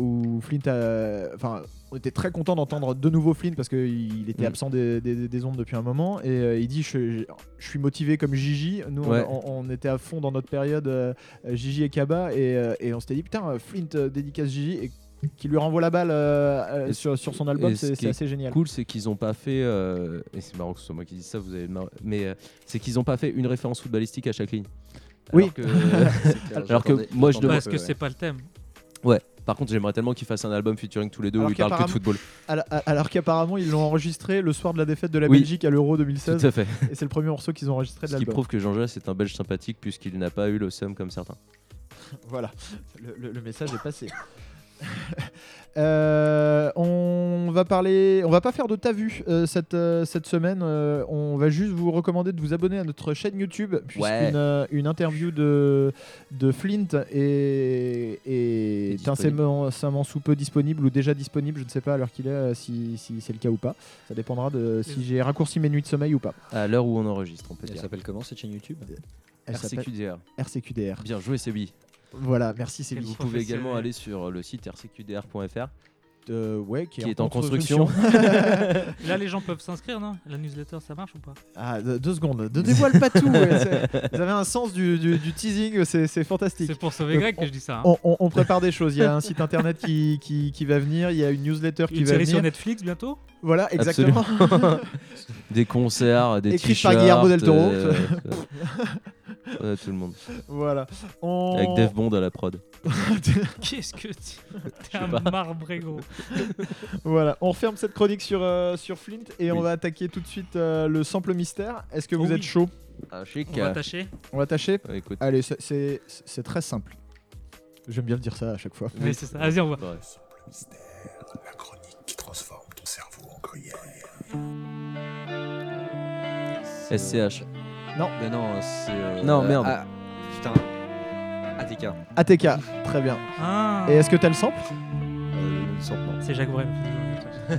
où, Flint a. Enfin, on était très content d'entendre de nouveau Flint parce qu'il était Mm. absent des, des- des ondes depuis un moment. Et euh, il dit je, je suis motivé comme Gigi. Nous, on- Ouais. on, on était à fond dans notre période euh, Gigi et Kaba. Et, euh, et on s'était dit putain, Flint euh, dédicace Gigi et qui lui renvoie la balle euh, euh, sur, sur son album. ce C'est est assez génial. cool, c'est qu'ils ont pas fait. euh, et c'est marrant que ce soit moi qui dise ça, vous avez marre- Mais euh, c'est qu'ils ont pas fait une référence footballistique à chaque ligne. Oui. Alors que, *laughs* alors que moi je demande. Parce que c'est pas le thème. Ouais. Par contre, j'aimerais tellement qu'ils fassent un album featuring tous les deux Alors où ils parlent que de football. Alors, qu'apparemment, ils l'ont enregistré le soir de la défaite de la Oui. Belgique à l'Euro Tout 2016. à fait. Et c'est le premier morceau qu'ils ont enregistré de Ce qui l'album. prouve que Jean-Jacques est un Belge sympathique puisqu'il n'a pas eu le seum comme certains. *laughs* Voilà, le, le- le message est passé. *laughs* Euh, on va parler, on va pas faire de ta vu euh, cette, euh, cette semaine. euh, on va juste vous recommander de vous abonner à notre chaîne YouTube puisqu'une Ouais. euh, une interview de, de Flint est, est Est incessamment sous peu disponible ou déjà disponible. Je ne sais pas à l'heure qu'il est si, si c'est le cas ou pas. Ça dépendra de si j'ai raccourci mes nuits de sommeil ou pas. À l'heure où on enregistre, on peut Elle dire. s'appelle comment cette chaîne YouTube? Elle RCQDR. RCQDR. Bien joué, Sébi. Voilà, merci Sylvie. Vous pouvez également aller sur le site rcqdr.fr Euh, ouais, qui, qui est en construction. *laughs* Là, les gens peuvent s'inscrire, non? La newsletter, ça marche ou pas? Ah, deux secondes, ne dévoile pas tout. ouais, vous avez un sens du, du- du teasing, c'est fantastique. C'est pour sauver Donc, Greg que je dis ça. hein. On, on- on prépare des choses. Il y a un site internet qui, qui, qui va venir, il y a une newsletter qui Une va série sur venir. Netflix bientôt? Voilà, exactement. *laughs* des concerts, des Écrite par t-shirts, Guillermo del Toro. euh, euh, *laughs* ouais, tout le monde. voilà. On... Avec Dave Bond à la prod. *laughs* Qu'est-ce que tu. T'es un marbré gros. voilà, on referme cette chronique sur, euh, sur Flint et on va attaquer tout de suite euh, le sample mystère. Est-ce que Oh vous êtes oui. chaud? Ah, chic. On va tâcher. On va tâcher? Ouais, écoute. Allez, c'est- très simple. J'aime bien le dire ça à chaque fois. Oui, c'est ça. Vas-y, on va. Ouais. La chronique qui transforme ton cerveau en gruyère. SCH. Mais non, c'est. euh, Non, merde. ah, putain. ATK. ATK, très bien. Ah, Et est-ce que t'as le sample? Euh, le sample, non. c'est Jacques Brel. *laughs*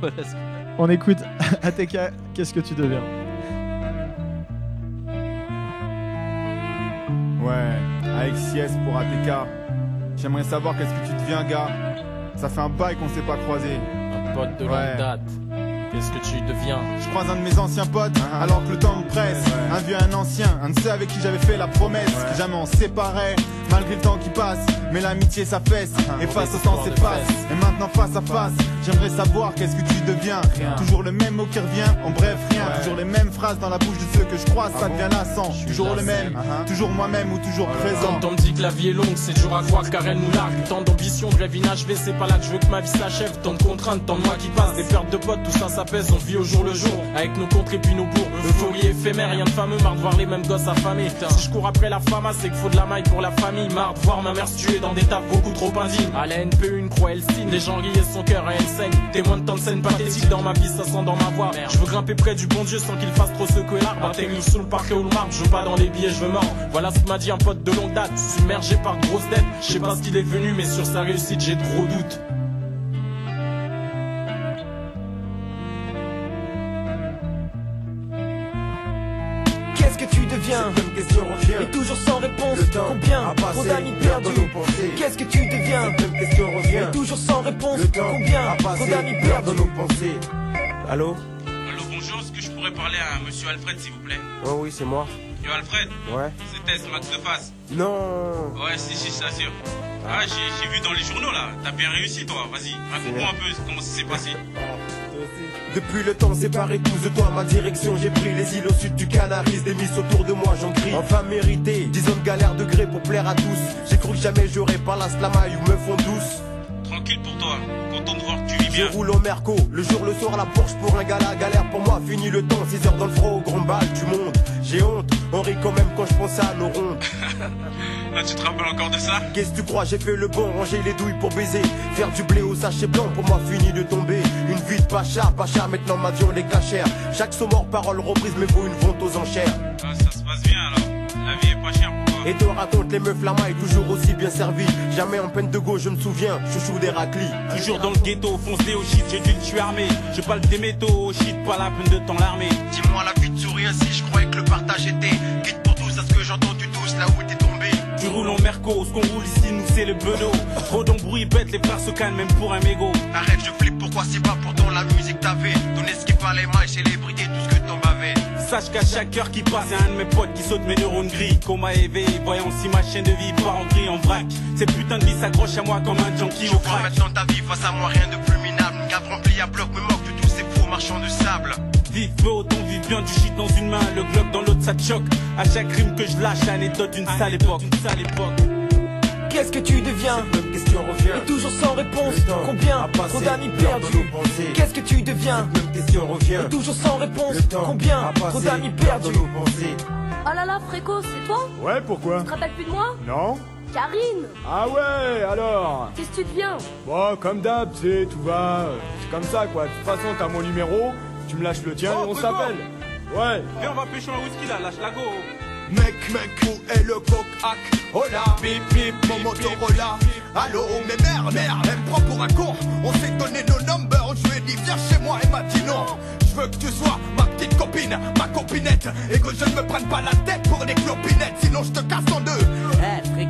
Voilà, c'est- On écoute *laughs* ATK, qu'est-ce que tu deviens? Ouais, avec CS pour ATK. J'aimerais savoir qu'est-ce que tu deviens, gars. Ça fait un bail qu'on s'est pas croisé. Un pote de Ouais. longue date. Qu'est-ce que tu deviens Je croise un de mes anciens potes, alors que le temps me presse. Un vieux, un ancien, un de ceux avec qui j'avais fait la promesse. Que jamais on séparait, malgré le temps qui passe. Mais l'amitié s'affaisse, et face au temps s'efface. Et maintenant face à face, j'aimerais savoir qu'est-ce que tu deviens. Toujours le même mot qui revient, en bref rien. Toujours les mêmes phrases dans la bouche de ceux que je croise, ça devient lassant. Toujours le même, toujours moi-même ou toujours présent. Quand on me dit que la vie est longue, c'est dur à croire car elle nous largue. Tant d'ambition, de rêve inachevé, c'est pas là que je veux que ma vie s'achève. Tant de contraintes, tant de mois qui passent, des pertes de potes, tout ça s'apaise. On vit au jour le jour, avec nos contres et puis nos bourgs. Euphorie éphémère, rien de fameux, marre de voir les mêmes gosses affamés. Si je cours après la fama, c'est qu'il faut de la maille pour la famille. Marre de voir ma mère se tuer dans des tables beaucoup trop indignes. À la NPE, une croix, elle signe. Les gens rient son cœur elle Témoin de tant de scènes pathétiques dans ma vie, ça sent dans ma voix. Je veux grimper près du bon Dieu sans qu'il fasse trop secouer l'arbre. Atterrir sous le parquet ou le marbre, je veux pas dans les billets, je veux mort. Voilà ce que m'a dit un pote de longue date, submergé par de grosses dettes. Je sais pas ce qu'il est devenu, mais sur sa réussite, j'ai de gros Et toujours sans réponse. Combien d'amis perdus. Allô Allô, bonjour, est-ce que je pourrais parler à monsieur Alfred, s'il vous plaît Oh oui, c'est moi. Yo, Alfred Ouais. C'était Max de face. Non Ouais, si, si, je t'assure. Ah, j'ai j'ai vu dans les journaux là, t'as bien réussi toi, vas-y, raconte-moi un peu comment ça s'est passé. *laughs* Depuis le temps séparé tous de toi, ma direction j'ai pris les îles au sud du Canaris, des miss autour de moi j'en crie. Enfin mérité, dix ans de galère de gré pour plaire à tous. J'ai cru que jamais j'aurais pas la slamaille ou me font douce. Tranquille pour toi, content de voir que tu vis Je bien. roule au Merco, le jour, le soir, la Porsche pour un gala, galère pour moi, fini le temps, 6 heures dans le froid au grand bal du monde. J'ai honte, on rit quand même quand je pense à nos rondes. Là, *laughs* tu te rappelles encore de ça Qu'est-ce que tu crois, j'ai fait le bon, ranger les douilles pour baiser. Faire du blé au sachet blanc, pour moi fini de tomber. Une vie de pacha, pacha, maintenant ma vie on les cachère. Chaque son mort, parole reprise, mais vaut une vente aux enchères. Ah, ça se passe bien alors, la vie est pas chère pour. Et te raconte les meufs la maille, toujours aussi bien servi. Jamais en peine de gauche, je me souviens, chouchou d'Héraclie. Toujours dans le ghetto, foncé au shit, j'ai dit que je suis armé. Je parle des métaux au shit, pas la peine de t'en l'armer. Dis-moi la vie te sourit ainsi, je croyais que le partage était. Roules en merco, ce qu'on roule ici, nous c'est le bedeau. Trop d'embrouilles bêtes, les frères se calment même pour un mégot. Arrête, je flippe, pourquoi c'est pas pourtant la musique t'avait Donner ce qu'il fallait, maille, célébrité, tout ce que t'en bavais. Sache qu'à chaque heure qui passe, y'a un de mes potes qui saute mes neurones gris. Coma éveillé, voyant si ma chaîne de vie part en gris, en vrac. Cette putain de vie s'accroche à moi comme un junkie Je au crack. maintenant ta vie face à moi, rien de plus minable. Une cave remplie à bloc me moque de tous ces faux marchands de sable. Vive peu, autant vive bien du shit dans une main, le glock dans l'autre ça te choque. À chaque rime que je lâche, anecdote d'une sale époque. Une sale époque. Qu'est-ce que tu deviens Même question revient. Et toujours sans réponse. Le temps Combien Trop d'amis perdus. Qu'est-ce que tu deviens Même question revient. Et toujours sans réponse. Le temps Combien Trop d'amis perdus. Oh là là, Fréco, c'est toi Ouais, pourquoi Tu te rappelles plus de moi Non Karine Ah ouais, alors Qu'est-ce que tu deviens Bon, comme d'hab, tu sais, tout va. C'est comme ça, quoi. De toute façon, t'as mon numéro, tu me lâches le tien Oh, et on Fréco s'appelle. Ouais. Viens, on va pêcher un whisky là, lâche la go. Mec, mec, où est le coq hack? Oh là, bip bip, mon Motorola Allô, mais merde, merde, elle me prend pour un con. On s'est donné nos numbers, je lui ai dit viens chez moi, elle m'a dit non Je veux que tu sois ma petite copine, ma copinette. Et que je ne me prenne pas la tête pour des clopinettes Sinon je te casse en deux. Eh,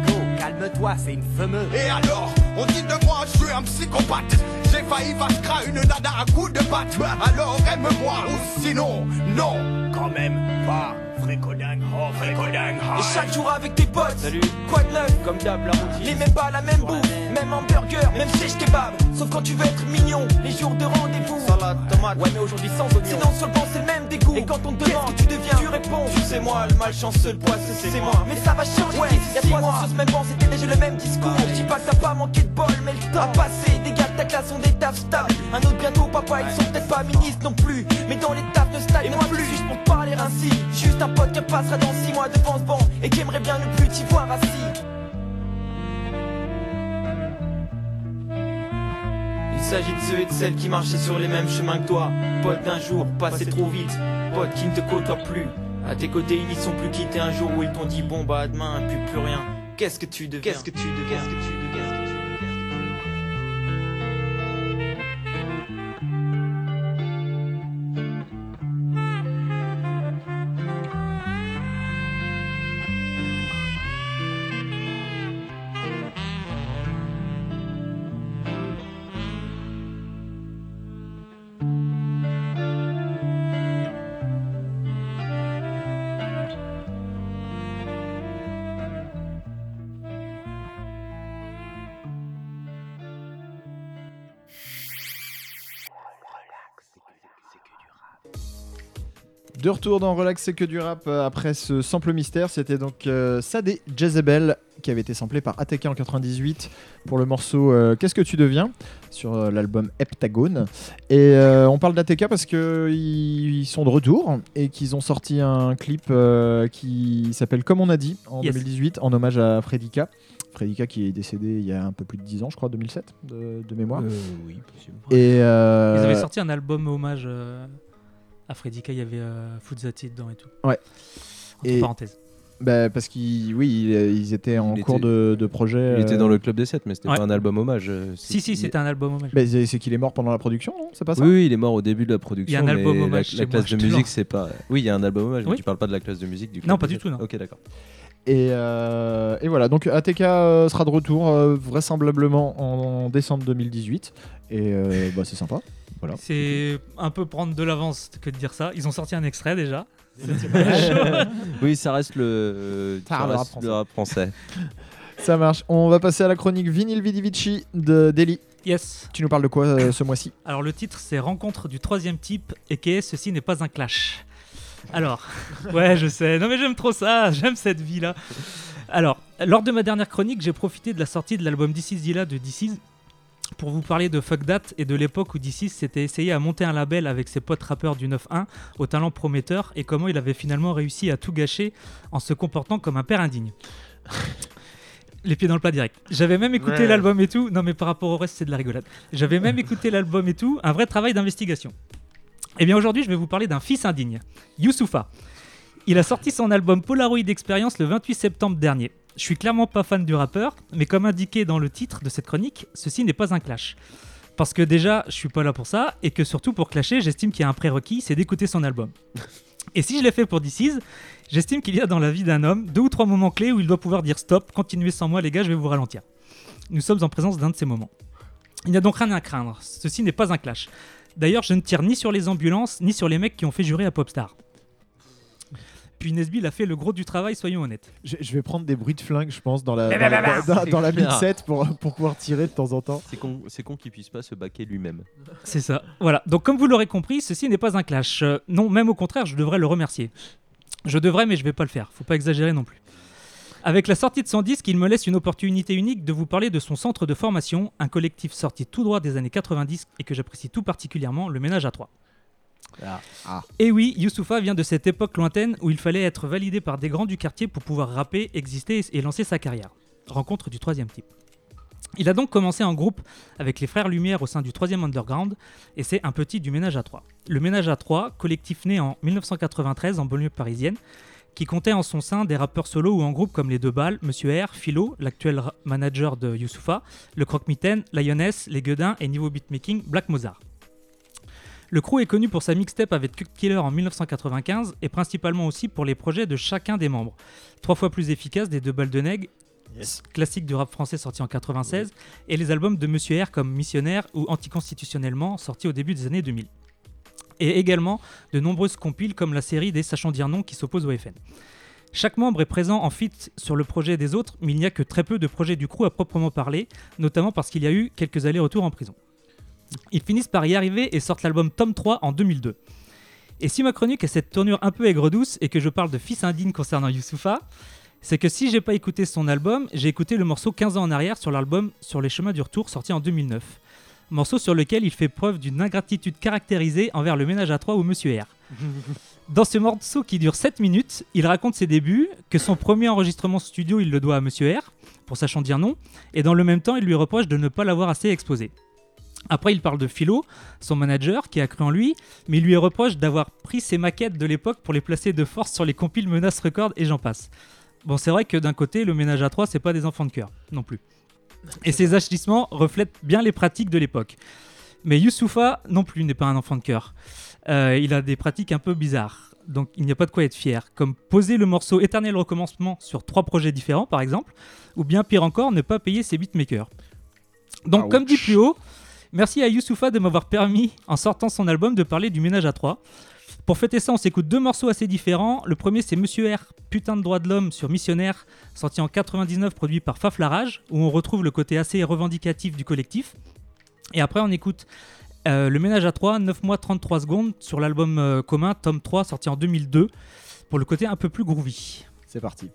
calme-toi, c'est une fameuse. Et alors, on dit de moi je suis un psychopathe J'ai failli vascra une nana à coup de batte Alors aime-moi ou sinon, non Quand même pas. Fréco dingue, oh, Fréco dingue. Et chaque jour avec tes potes. Salut. Quoi de neuf Comme d'hab, la routine. Les mêmes balles, la même bouffe, même hamburger, même fiche kebab. Sauf quand tu veux être mignon, les jours de rendez-vous. Salade, tomate. Ouais, mais aujourd'hui sans oignon. Sinon, sur le banc, c'est le même dégoût. Et quand on te demande, que tu deviens, tu réponds. Tu sais, moi, le malchanceux, le poisseux, c'est moi. Mais ça va changer. Ouais, il y a trois sur ce même banc, c'était déjà le même discours. Je dis pas que t'as pas manqué de bol, mais le temps a passé. Des gars de ta classe ont des tafs stables. Un autre bientôt, papa, ils sont peut-être pas ministres non plus. Mais dans les tafs de stade, et moi, plus juste pour te parler ainsi. Juste un pote qui passera dans six mois devant ce banc et qui aimerait bien ne plus t'y voir assis. Il s'agit de ceux et de celles qui marchaient sur les mêmes chemins que toi. Pote d'un jour, passé trop vite. potes qui ne te côtoient plus. À tes côtés, ils n'y sont plus quittés un jour où ils t'ont dit bon bah demain, puis plus rien. Qu'est-ce que tu deviens Qu'est-ce que tu deviens? Qu'est-ce que tu deviens? Qu'est-ce que tu deviens? De retour dans Relax, c'est que du rap euh, après ce sample mystère. C'était donc euh, Sadé Jezebel qui avait été samplé par ATK en 98 pour le morceau euh, Qu'est-ce que tu deviens? sur euh, l'album Heptagone. Et on parle d'ATK parce qu'ils sont de retour et qu'ils ont sorti un clip qui s'appelle Comme on a dit en Yes. 2018 en hommage à Fredika. Fredika qui est décédé il y a un peu plus de 10 ans, je crois, 2007 de, de mémoire. oui, possible. Et Ils avaient sorti un album hommage à Fredika, il y avait euh, Fuzati dedans et tout. Ouais. Entre Et- parenthèses. Bah, parce qu'ils oui, ils, ils étaient en Il cours était- de, de projet. Il était euh, dans le club des 7, mais c'était Ouais. pas un album hommage. euh, c'est- Si, si, c'était un album hommage. bah, c'est qu'il est mort pendant la production, non? C'est pas ça? Oui, oui, il est mort au début de la production. Il y a un album mais la- hommage La, classe moi, de musique, c'est pas. Oui, il y a un album hommage, mais Oui. tu parles pas de la classe de musique du Non, club pas des du tout, non. Ok, d'accord. Et, euh, et voilà, donc ATK euh, sera de retour euh, vraisemblablement en, en décembre 2018. Et euh, bah, c'est sympa. Voilà. C'est un peu prendre de l'avance que de dire ça. Ils ont sorti un extrait déjà. *laughs* oui, ça reste le, Ça ça reste le reste rap le rap français. Ça marche. On va passer à la chronique Vinyl Vidivici de Deli. Yes. Tu nous parles de quoi euh, ce mois-ci? Alors le titre c'est Rencontre du troisième type et que ceci n'est pas un clash. Alors, *laughs* ouais je sais, non mais j'aime trop ça, j'aime cette vie là. Alors, lors de ma dernière chronique, j'ai profité de la sortie de l'album This Is Dilla de DC's pour vous parler de Fuck That et de l'époque où DC's s'était essayé à monter un label avec ses potes rappeurs du 9-1 au talent prometteur et comment il avait finalement réussi à tout gâcher en se comportant comme un père indigne. *laughs* Les pieds dans le plat direct. J'avais même écouté Ouais. l'album et tout. Non, mais par rapport au reste, c'est de la rigolade. J'avais même écouté l'album et tout. Un vrai travail d'investigation. Et bien aujourd'hui, je vais vous parler d'un fils indigne, Youssoufa. Il a sorti son album Polaroid Experience le 28 septembre dernier. Je suis clairement pas fan du rappeur, mais comme indiqué dans le titre de cette chronique, ceci n'est pas un clash. Parce que déjà, je suis pas là pour ça, et que surtout pour clasher, j'estime qu'il y a un prérequis, c'est d'écouter son album. *laughs* Et si je l'ai fait pour DC's, j'estime qu'il y a dans la vie d'un homme deux ou trois moments clés où il doit pouvoir dire stop, continuez sans moi les gars, je vais vous ralentir. Nous sommes en présence d'un de ces moments. Il n'y a donc rien à craindre, ceci n'est pas un clash. D'ailleurs, je ne tire ni sur les ambulances, ni sur les mecs qui ont fait jurer à Popstar. Puis Nesbill a fait le gros du travail, soyons honnêtes. je, je vais prendre des bruits de flingue, je pense, dans la, Bah, dans la, bah, bah, dans- dans- la mixette pour, pour pouvoir tirer de temps en temps. C'est con, c'est con qu'il puisse pas se baquer lui-même. C'est ça. Voilà. Donc, comme vous l'aurez compris, ceci n'est pas un clash. Euh, non, même au contraire, je devrais le remercier. Je devrais, mais je vais pas le faire. Faut pas exagérer non plus. Avec la sortie de son disque, il me laisse une opportunité unique de vous parler de son centre de formation, un collectif sorti tout droit des années 90 et que j'apprécie tout particulièrement, le Ménage à trois. Et oui, Youssoufa vient de cette époque lointaine où il fallait être validé par des grands du quartier pour pouvoir rapper, exister et lancer sa carrière. Rencontre du troisième type. Il a donc commencé en groupe avec les Frères Lumière au sein du troisième underground et c'est un petit du Ménage à trois. Le Ménage à trois, collectif né en 1993 en banlieue parisienne, qui comptait en son sein des rappeurs solos ou en groupe comme les Deux Balles, Monsieur R, Philo, l'actuel manager de Youssoufa, le Croque-Mitaine, Lioness, les Guedins et niveau beatmaking, Black Mozart. Le crew est connu pour sa mixtape avec Killer en 1995 et principalement aussi pour les projets de chacun des membres. Trois fois plus efficace des Deux Balles de Nègre, classique du rap français sorti en 96, et les albums de Monsieur R comme Missionnaire ou Anticonstitutionnellement sortis au début des années 2000. Et également de nombreuses compiles comme la série des Sachant dire non qui s'oppose au FN. Chaque membre est présent en feat sur le projet des autres, mais il n'y a que très peu de projets du crew à proprement parler, notamment parce qu'il y a eu quelques allers-retours en prison. Ils finissent par y arriver et sortent l'album Tome 3 en 2002. Et si ma chronique a cette tournure un peu aigre-douce et que je parle de fils indigne concernant Youssoufa, c'est que si j'ai pas écouté son album, j'ai écouté le morceau 15 ans en arrière sur l'album Sur les chemins du retour sorti en 2009. Morceau sur lequel il fait preuve d'une ingratitude caractérisée envers le ménage à trois ou Monsieur R. *laughs* Dans ce morceau qui dure 7 minutes, il raconte ses débuts, que son premier enregistrement studio il le doit à Monsieur R, pour sachant dire non, et dans le même temps il lui reproche de ne pas l'avoir assez exposé. Après, il parle de Philo, son manager, qui a cru en lui, mais il lui reproche d'avoir pris ses maquettes de l'époque pour les placer de force sur les compiles Menace Records et j'en passe. Bon, c'est vrai que d'un côté, le ménage à trois, c'est pas des enfants de cœur, non plus. Et ces agissements reflètent bien les pratiques de l'époque. Mais Youssoufa, non plus, n'est pas un enfant de cœur. Euh, il a des pratiques un peu bizarres, donc il n'y a pas de quoi être fier, comme poser le morceau Éternel Recommencement sur trois projets différents, par exemple, ou bien pire encore, ne pas payer ses beatmakers. Donc, comme dit plus haut, Merci à Youssoufa de m'avoir permis, en sortant son album, de parler du ménage à trois. Pour fêter ça, on s'écoute deux morceaux assez différents. Le premier, c'est Monsieur R, Putain de droit de l'homme sur Missionnaire, sorti en 99, produit par Faflarage, où on retrouve le côté assez revendicatif du collectif. Et après, on écoute euh, Le ménage à 3, 9 mois 33 secondes, sur l'album euh, commun, tome 3, sorti en 2002, pour le côté un peu plus groovy. C'est parti.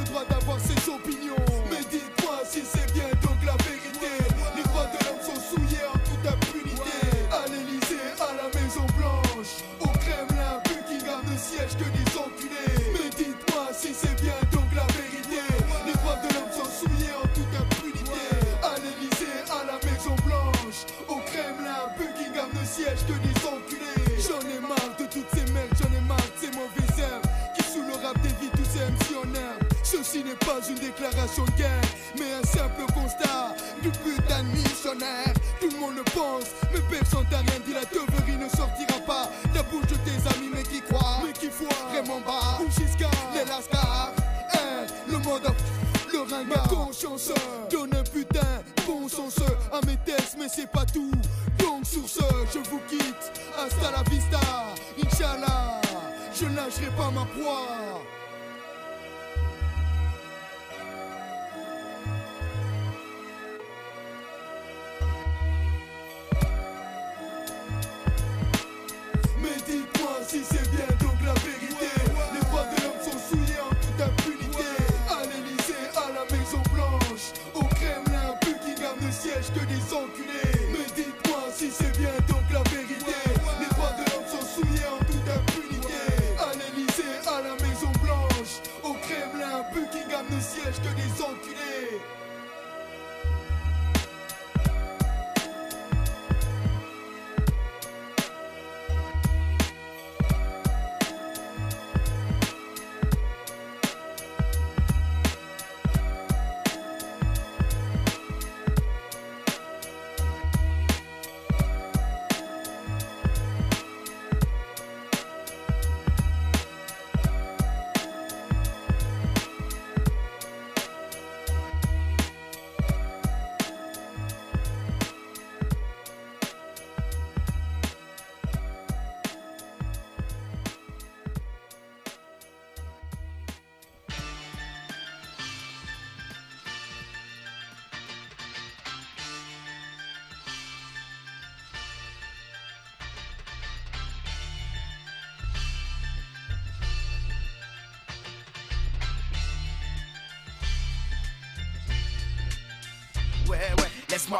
o droit d'avoir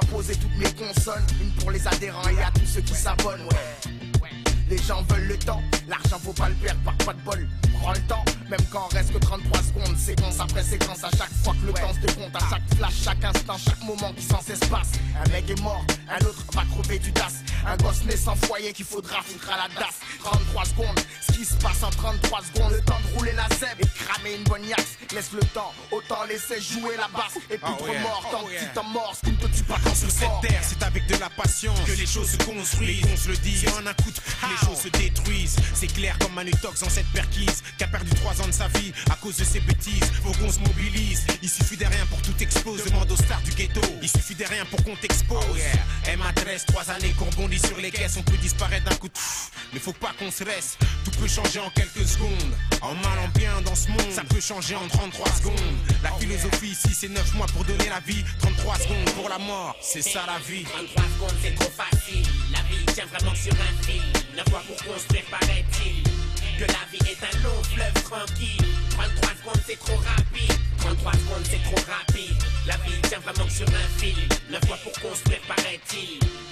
poser toutes mes consonnes. Une pour les adhérents et à tous ceux qui s'abonnent, ouais. Les gens veulent le temps, l'argent faut pas le perdre par pas de bol. Prends le temps, même quand reste que 33 secondes. Séquence après séquence, à chaque fois que le temps se décompte, à chaque flash, chaque instant, chaque moment qui sans cesse passe. Un mec est mort, un autre va crever du das. Un gosse né sans foyer qu'il faudra foutre à la DAS. 33 secondes, ce qui se passe en 33 secondes. Le temps de rouler la zèbre et cramer une bonne yax. Laisse le temps, autant laisser jouer la basse. Et puis Oh yeah, mort, tant oh que yeah. mords, ce qui ne pas quand Sur cette terre, c'est avec de la patience que les choses se construisent. On se le dit, en un coup de les choses se détruisent. C'est clair comme Manutox en cette perquise, qui a perdu 3 ans de sa vie à cause de ses bêtises. Faut qu'on se mobilise. Il suffit de rien pour tout exploser. Demande aux stars du ghetto. Il suffit de rien pour qu'on t'expose. Oh yeah. MA13, 3 années qu'on rebondit sur les caisses. On peut disparaître d'un coup de mais faut pas qu'on se laisse. Tout peut changer en quelques secondes. En mal, en bien dans ce monde, ça peut changer en 33 secondes. La philosophie ici, c'est 9 mois pour donner la vie. 33 secondes pour la mort, c'est ça la vie. 33 secondes, c'est trop facile. La vie tient vraiment sur un fil. Neuf fois pour construire, paraît-il. Que la vie est un long fleuve tranquille. 33 secondes, c'est trop rapide. 33 secondes, c'est trop rapide. La vie tient vraiment sur un fil. Neuf fois pour construire, paraît-il.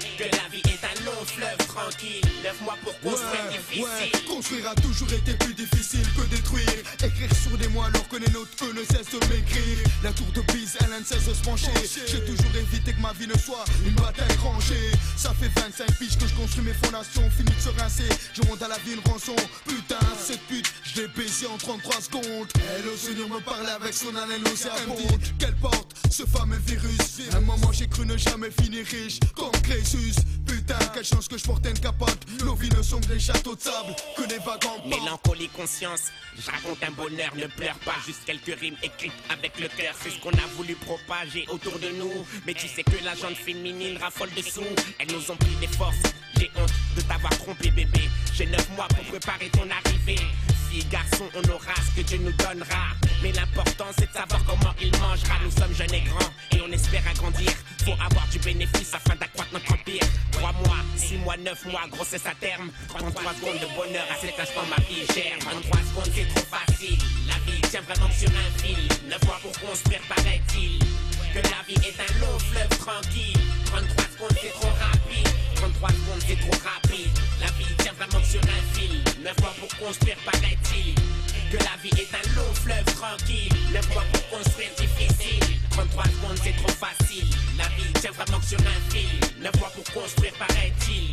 Tranquille. Mois pour construire, difficile. Ouais, construire a toujours été plus difficile que détruire. Écrire sur des mots alors que les nôtres, eux, ne cessent de m'écrire. La tour de Pise, elle ne cesse de se pencher. J'ai toujours évité que ma vie ne soit une bataille rangée. Ça fait 25 piges que je construis mes fondations. Fini de se rincer, je monte à la ville rançon. Putain, cette pute, je l'ai baisé en 33 secondes. Elle ose venir me parler avec son haleine nauséabonde. Qu'elle porte ce fameux virus? Un moment, j'ai cru ne jamais finir riche comme Crésus. Putain, quelle chance que je portais une capote. Nos vies ne sont que des châteaux de sable, que des vagants Mélancolie, conscience, je raconte un bonheur, ne pleure pas, juste quelques rimes écrites avec le cœur, c'est ce qu'on a voulu propager autour de nous. Mais tu sais que la gente féminine raffole dessous, elles nous ont pris des forces. J'ai honte de t'avoir trompé, bébé. J'ai neuf mois pour préparer ton arrivée. Filles, garçons, on aura ce que Dieu nous donnera. Mais l'important c'est de savoir comment il mangera. Nous sommes jeunes et grands et on espère agrandir. Faut avoir du bénéfice afin d'accroître notre empire. 3 mois, 6 mois, 9 mois, grossesse à terme. 33 secondes de bonheur à cet instant, ma vie gère. 23 secondes, c'est trop facile. La vie tient vraiment sur un fil. 9 mois pour construire, paraît-il. Que la vie est un long fleuve tranquille. 33 secondes, c'est trop rapide. 33 secondes, c'est trop rapide. La vie tient vraiment sur un fil. 9 mois pour construire, paraît-il. Que la vie est un long fleuve tranquille. 9 mois pour construire, difficile. 33 secondes, c'est trop facile. La vie tient vraiment sur un fil. 9 mois pour construire, paraît-il.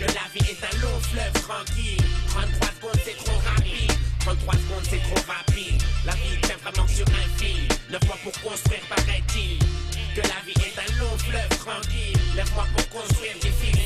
Que la vie est un long fleuve tranquille. 33 secondes, c'est trop rapide. 33 secondes, c'est trop rapide. La vie tient vraiment sur un fil. 9 mois pour construire, paraît-il. Que la vie est un long fleuve tranquille. 9 mois pour construire, difficile.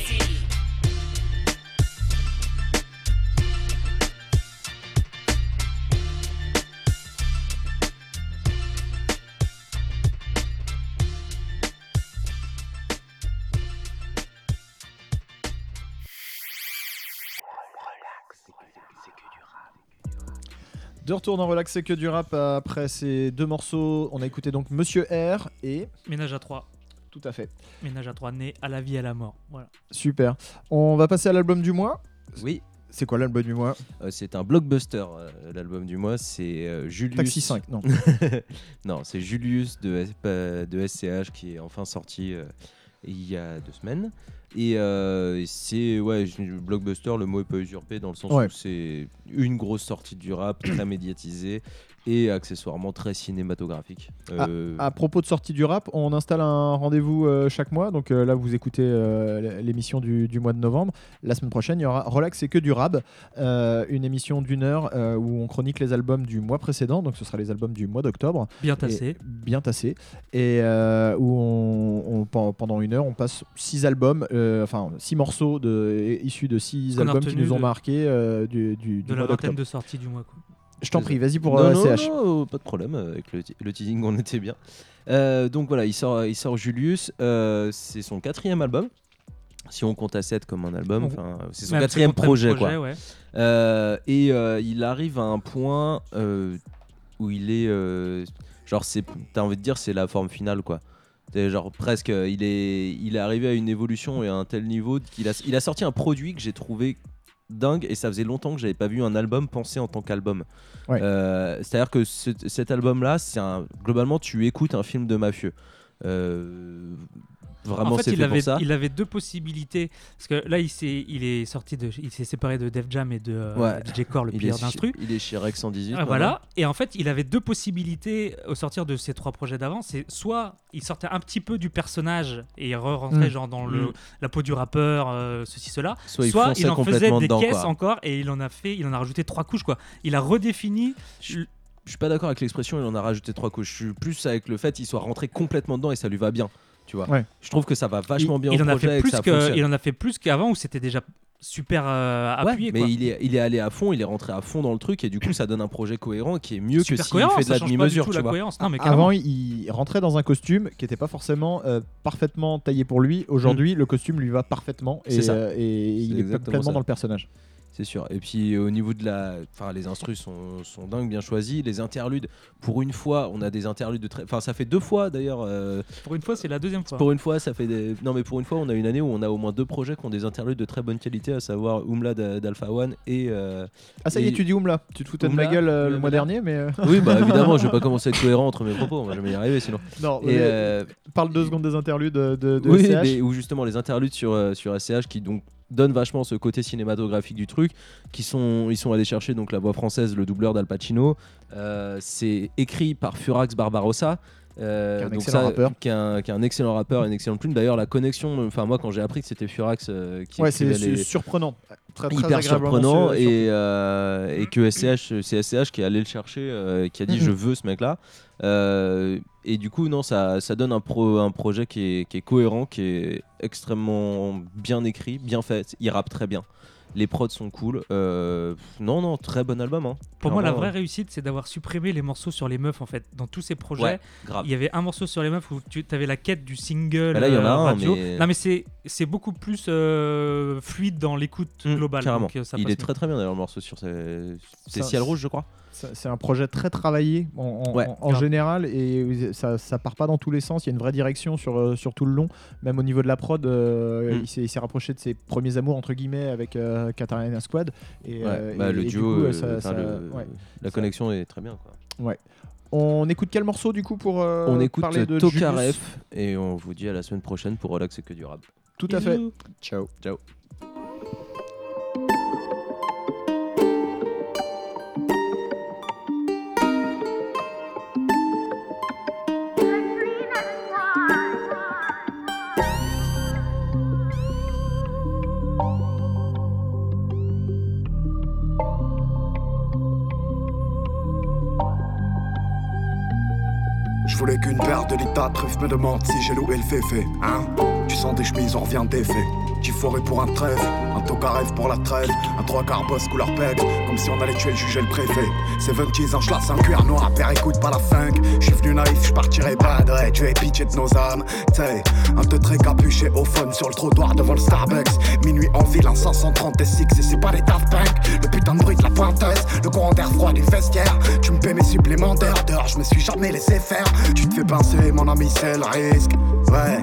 De retour dans Relax, c'est que du rap. Après ces deux morceaux, on a écouté donc Monsieur R et. Ménage à 3. Tout à fait. Ménage à 3, né à la vie et à la mort. Voilà. Super. On va passer à l'album du mois. Oui. C'est quoi l'album du mois? Euh, c'est un blockbuster, euh, l'album du mois. C'est euh, Julius. Taxi 5, non. *laughs* non, c'est Julius de, de SCH qui est enfin sorti euh, il y a deux semaines. Et euh, c'est ouais, blockbuster, le mot est pas usurpé dans le sens Ouais. où c'est une grosse sortie du rap, très médiatisée et accessoirement très cinématographique. À, Euh, à propos de sortie du rap, on installe un rendez-vous euh, chaque mois. Donc euh, là, vous écoutez euh, l'émission du, du mois de novembre. La semaine prochaine, il y aura Relax, c'est que du rap, euh, une émission d'une heure euh, où on chronique les albums du mois précédent. Donc ce sera les albums du mois d'octobre. Bien Et- tassé. bien tassé. Et euh, où on, on- pen- pendant une heure, on passe six albums, euh, enfin six morceaux de, issus de six albums qui nous ont de- marqué euh, du, du, du De la mois vingtaine de sorties du mois. Quoi. Je t'en prie, vas-y pour non, euh, non, CH. non, pas de problème euh, avec le, teasing, on était bien. Euh, donc voilà, il sort, il sort Julius, euh, c'est son quatrième album. Si on compte à 7 comme un album, c'est son quatrième projet, projet, quoi. ouais. Euh, et euh, il arrive à un point euh, où il est, euh, genre, t'as envie de dire, c'est la forme finale, quoi. Genre presque, euh, il est, il est arrivé à une évolution et à un tel niveau qu'il a, il a sorti un produit que j'ai trouvé dingue et ça faisait longtemps que j'avais pas vu un album pensé en tant qu'album. Ouais. Euh, C'est-à-dire que ce- cet album-là, c'est globalement, tu écoutes un film de mafieux. Euh, vraiment, en fait, c'est il fait avait, pour ça. il avait deux possibilités. Parce que là, il s'est, il est sorti de, il s'est séparé de Def Jam et de euh, Ouais. DJ Core, le pire d'instru. il est chez Rex 118. Ah, voilà. Et en fait, il avait deux possibilités au sortir de ces trois projets d'avant. C'est soit il sortait un petit peu du personnage et il re-rentrait Mm. genre dans le, Mm. la peau du rappeur, euh, ceci, cela. Soit il en faisait des dedans, caisses quoi. encore et il en a fait, il en a rajouté trois couches quoi. Il a redéfini. Je suis pas d'accord avec l'expression, il en a rajouté trois couches. Je suis plus avec le fait qu'il soit rentré complètement dedans et ça lui va bien. Tu vois. Ouais. Je trouve que ça va vachement il, bien il au en a fait plus que que, il en a fait plus qu'avant où c'était déjà super euh, Ouais, appuyé. mais quoi. il est, il est allé à fond, il est rentré à fond dans le truc et du coup ça donne un projet cohérent qui est mieux Super que s'il cohérent, fait de la demi-mesure. tout tu la vois. cohérence. Non, mais. Avant, il rentrait dans un costume qui n'était pas forcément euh, parfaitement taillé pour lui. Aujourd'hui, le costume lui va parfaitement et, Mm. C'est ça. euh, et il est pleinement ça. dans le personnage. C'est sûr. Et puis au niveau de la. Enfin, les instrus sont, sont dingues, bien choisis. Les interludes, pour une fois, on a des interludes de très. Enfin, ça fait deux fois d'ailleurs. euh, Pour une fois, c'est la deuxième fois. Pour une fois, ça fait des. Non, mais pour une fois, on a une année où on a au moins deux projets qui ont des interludes de très bonne qualité, à savoir Umla d'A- d'Alpha One et. euh, Ah, ça y est, et- tu dis Oumla. Tu te foutais de Oumla, ma gueule euh, le mois dernier, mais. euh, Oui, bah évidemment, je vais pas *laughs* commencer à être cohérent entre mes propos, on va jamais y arriver sinon. *laughs* Non, Et, euh, parle deux secondes des interludes de, de, de oui, SCH. mais où justement les interludes sur, euh, sur SCH qui donc donnent vachement ce côté cinématographique du truc, qui sont, ils sont allés chercher donc la voix française, le doubleur d'Al Pacino. Euh, c'est écrit par Furax Barbarossa. Euh, Qui est un donc excellent rappeur. Qui est, un, qui est un excellent rappeur, une excellente plume. D'ailleurs, la connexion, enfin moi quand j'ai appris que c'était Furax euh, qui Ouais, c'est les- surprenant. Très, très hyper surprenant et, euh, et que SCH, c'est SCH qui est allé le chercher, qui a dit Mhm. je veux ce mec là. et du coup, non, ça, ça donne un, pro, un projet qui est, qui est cohérent, qui est extrêmement bien écrit, bien fait. Il rappe très bien. Les prods sont cool. Euh, non, non, très bon album. hein. Pour moi, la vraie réussite, c'est d'avoir supprimé les morceaux sur les meufs en fait. Dans tous ces projets, Ouais, il y avait un morceau sur les meufs où tu avais la quête du single Bah là, il y en a euh, un, radio. mais- Non, mais c'est c'est beaucoup plus euh, fluide dans l'écoute globale. Mmh, Carrément. donc, euh, ça Il est très très bien d'ailleurs le morceau sur ses... C'est Ça- Ciel Rouge, je crois. C'est un projet très travaillé en, en- Ouais. en- en général et ça, ça part pas dans tous les sens. Il y a une vraie direction sur, euh, sur tout le long. Même au niveau de la prod, euh, Mm. il s'est- rapproché de ses premiers amours entre guillemets avec euh, Katarina Squad. Et, Ouais, euh, bah, et- le et duo, coup, ça- enfin, ça- le- ouais. la connexion est très bien. Quoi. Ouais. On écoute quel morceau du coup pour euh, On écoute parler de Julius? et on vous dit à la semaine prochaine pour Relax et que durable. Tout à fait. Ciao. Ciao. Paire de litas truffe me demande si j'ai loué le féfé, hein? Sens des chemises, on revient d'effet. J'ai foré pour un trève, un toca rêve pour la trêve, un trois quarts boss couleur pègre, comme si on allait tuer le juge et le préfet. 70 en chlasse, un cuir noir, père écoute pas la funk. J'suis venu naïf, j'partirai pas raid, tu es pitché de nos âmes. T'sais, un te très capuché au phone sur le trottoir devant le Starbucks. Minuit en ville, un 530 SX et c'est pas des Daft Punk. Le putain de bruit de la pointeuse, le courant d'air froid du vestiaire. Tu me paies mes supplémentaires d'heures, je me suis jamais laissé faire. Tu te fais pincer, mon ami, c'est le risque. Ouais.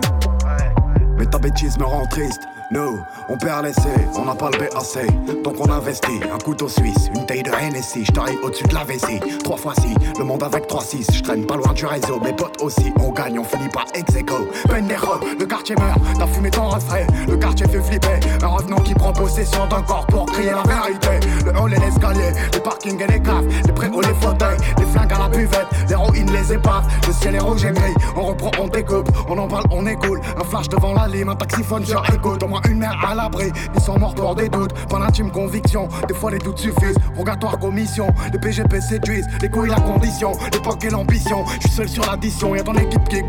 Mais ta bêtise me rend triste. Nous, on perd l'essai, on n'a pas le BAC. Donc on investit, un couteau suisse, une taille de Hennessy. Je t'arrive au-dessus de la vessie. Trois fois si, le monde avec 3-6. Je traîne pas loin du réseau, mes potes aussi. On gagne, on finit par ex aequo. Pendejo, le quartier meurt, t'as fumé ton refrain. Le quartier fait flipper. Un revenant qui prend possession d'un corps pour crier la vérité. Le hall et l'escalier, les parkings et les caves. Les préaux, les fauteuils, les flingues à la buvette. L'héroïne, les épaves. Le ciel est rouge et gris. On reprend, on découpe. On en parle, on écoule. Un flash devant la lime, un taxiphone sur écoute. Au moins une mère à l'abri. Ils sont morts pour des doutes. Pas l'intime conviction. Des fois les doutes suffisent. Rogatoire commission. Les PGP séduisent. Les couilles, la condition. L'époque et l'ambition. Je suis seul sur l'addition. Y'a ton équipe qui est.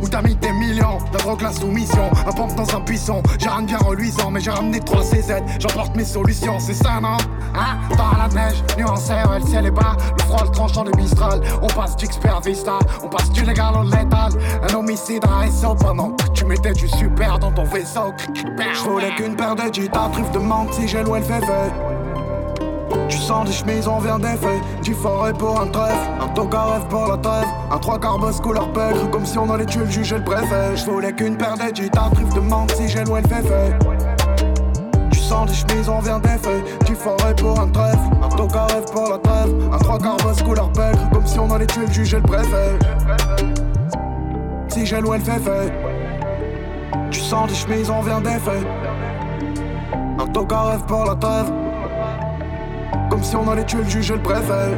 Où t'as mis des millions. La drogue, la soumission. Un pompe dans un buisson. J'ai rien de bien reluisant. Mais j'ai ramené 3 CZ. J'emporte mes solutions. C'est ça, non? Hein? Dans la neige. Nuancé, ouais, le ciel est bas. Le froid, le tranchant de Mistral. On passe d'XP à Vista. On passe du légal au létal. Un homicide à SO pendant que tu mettais du super dans ton vaisseau. Je voulais qu'une paire de guitares, truffe de menthe si j'ai loué le féfé. Tu sens des chemises, on vient d'effet. Du forêt pour un trèfle, un toca rêve pour la trêve. Un trois quarts boss couleur pègre, comme si on allait tuer le juge et le préfet. Je voulais qu'une paire de guitares, truffe de menthe si j'ai loué le féfé change les chemises, on vient des feuilles. Tu forêt pour un trèfle, un toc à rêve pour la trêve. Un trois quarts basse couleur pègre, comme si on allait tuer le juge et le préfet. Si j'ai loué le fait Tu sens les chemises, on vient des feuilles. Un toc à rêve pour la trêve, comme si on allait tuer le juge et le préfet.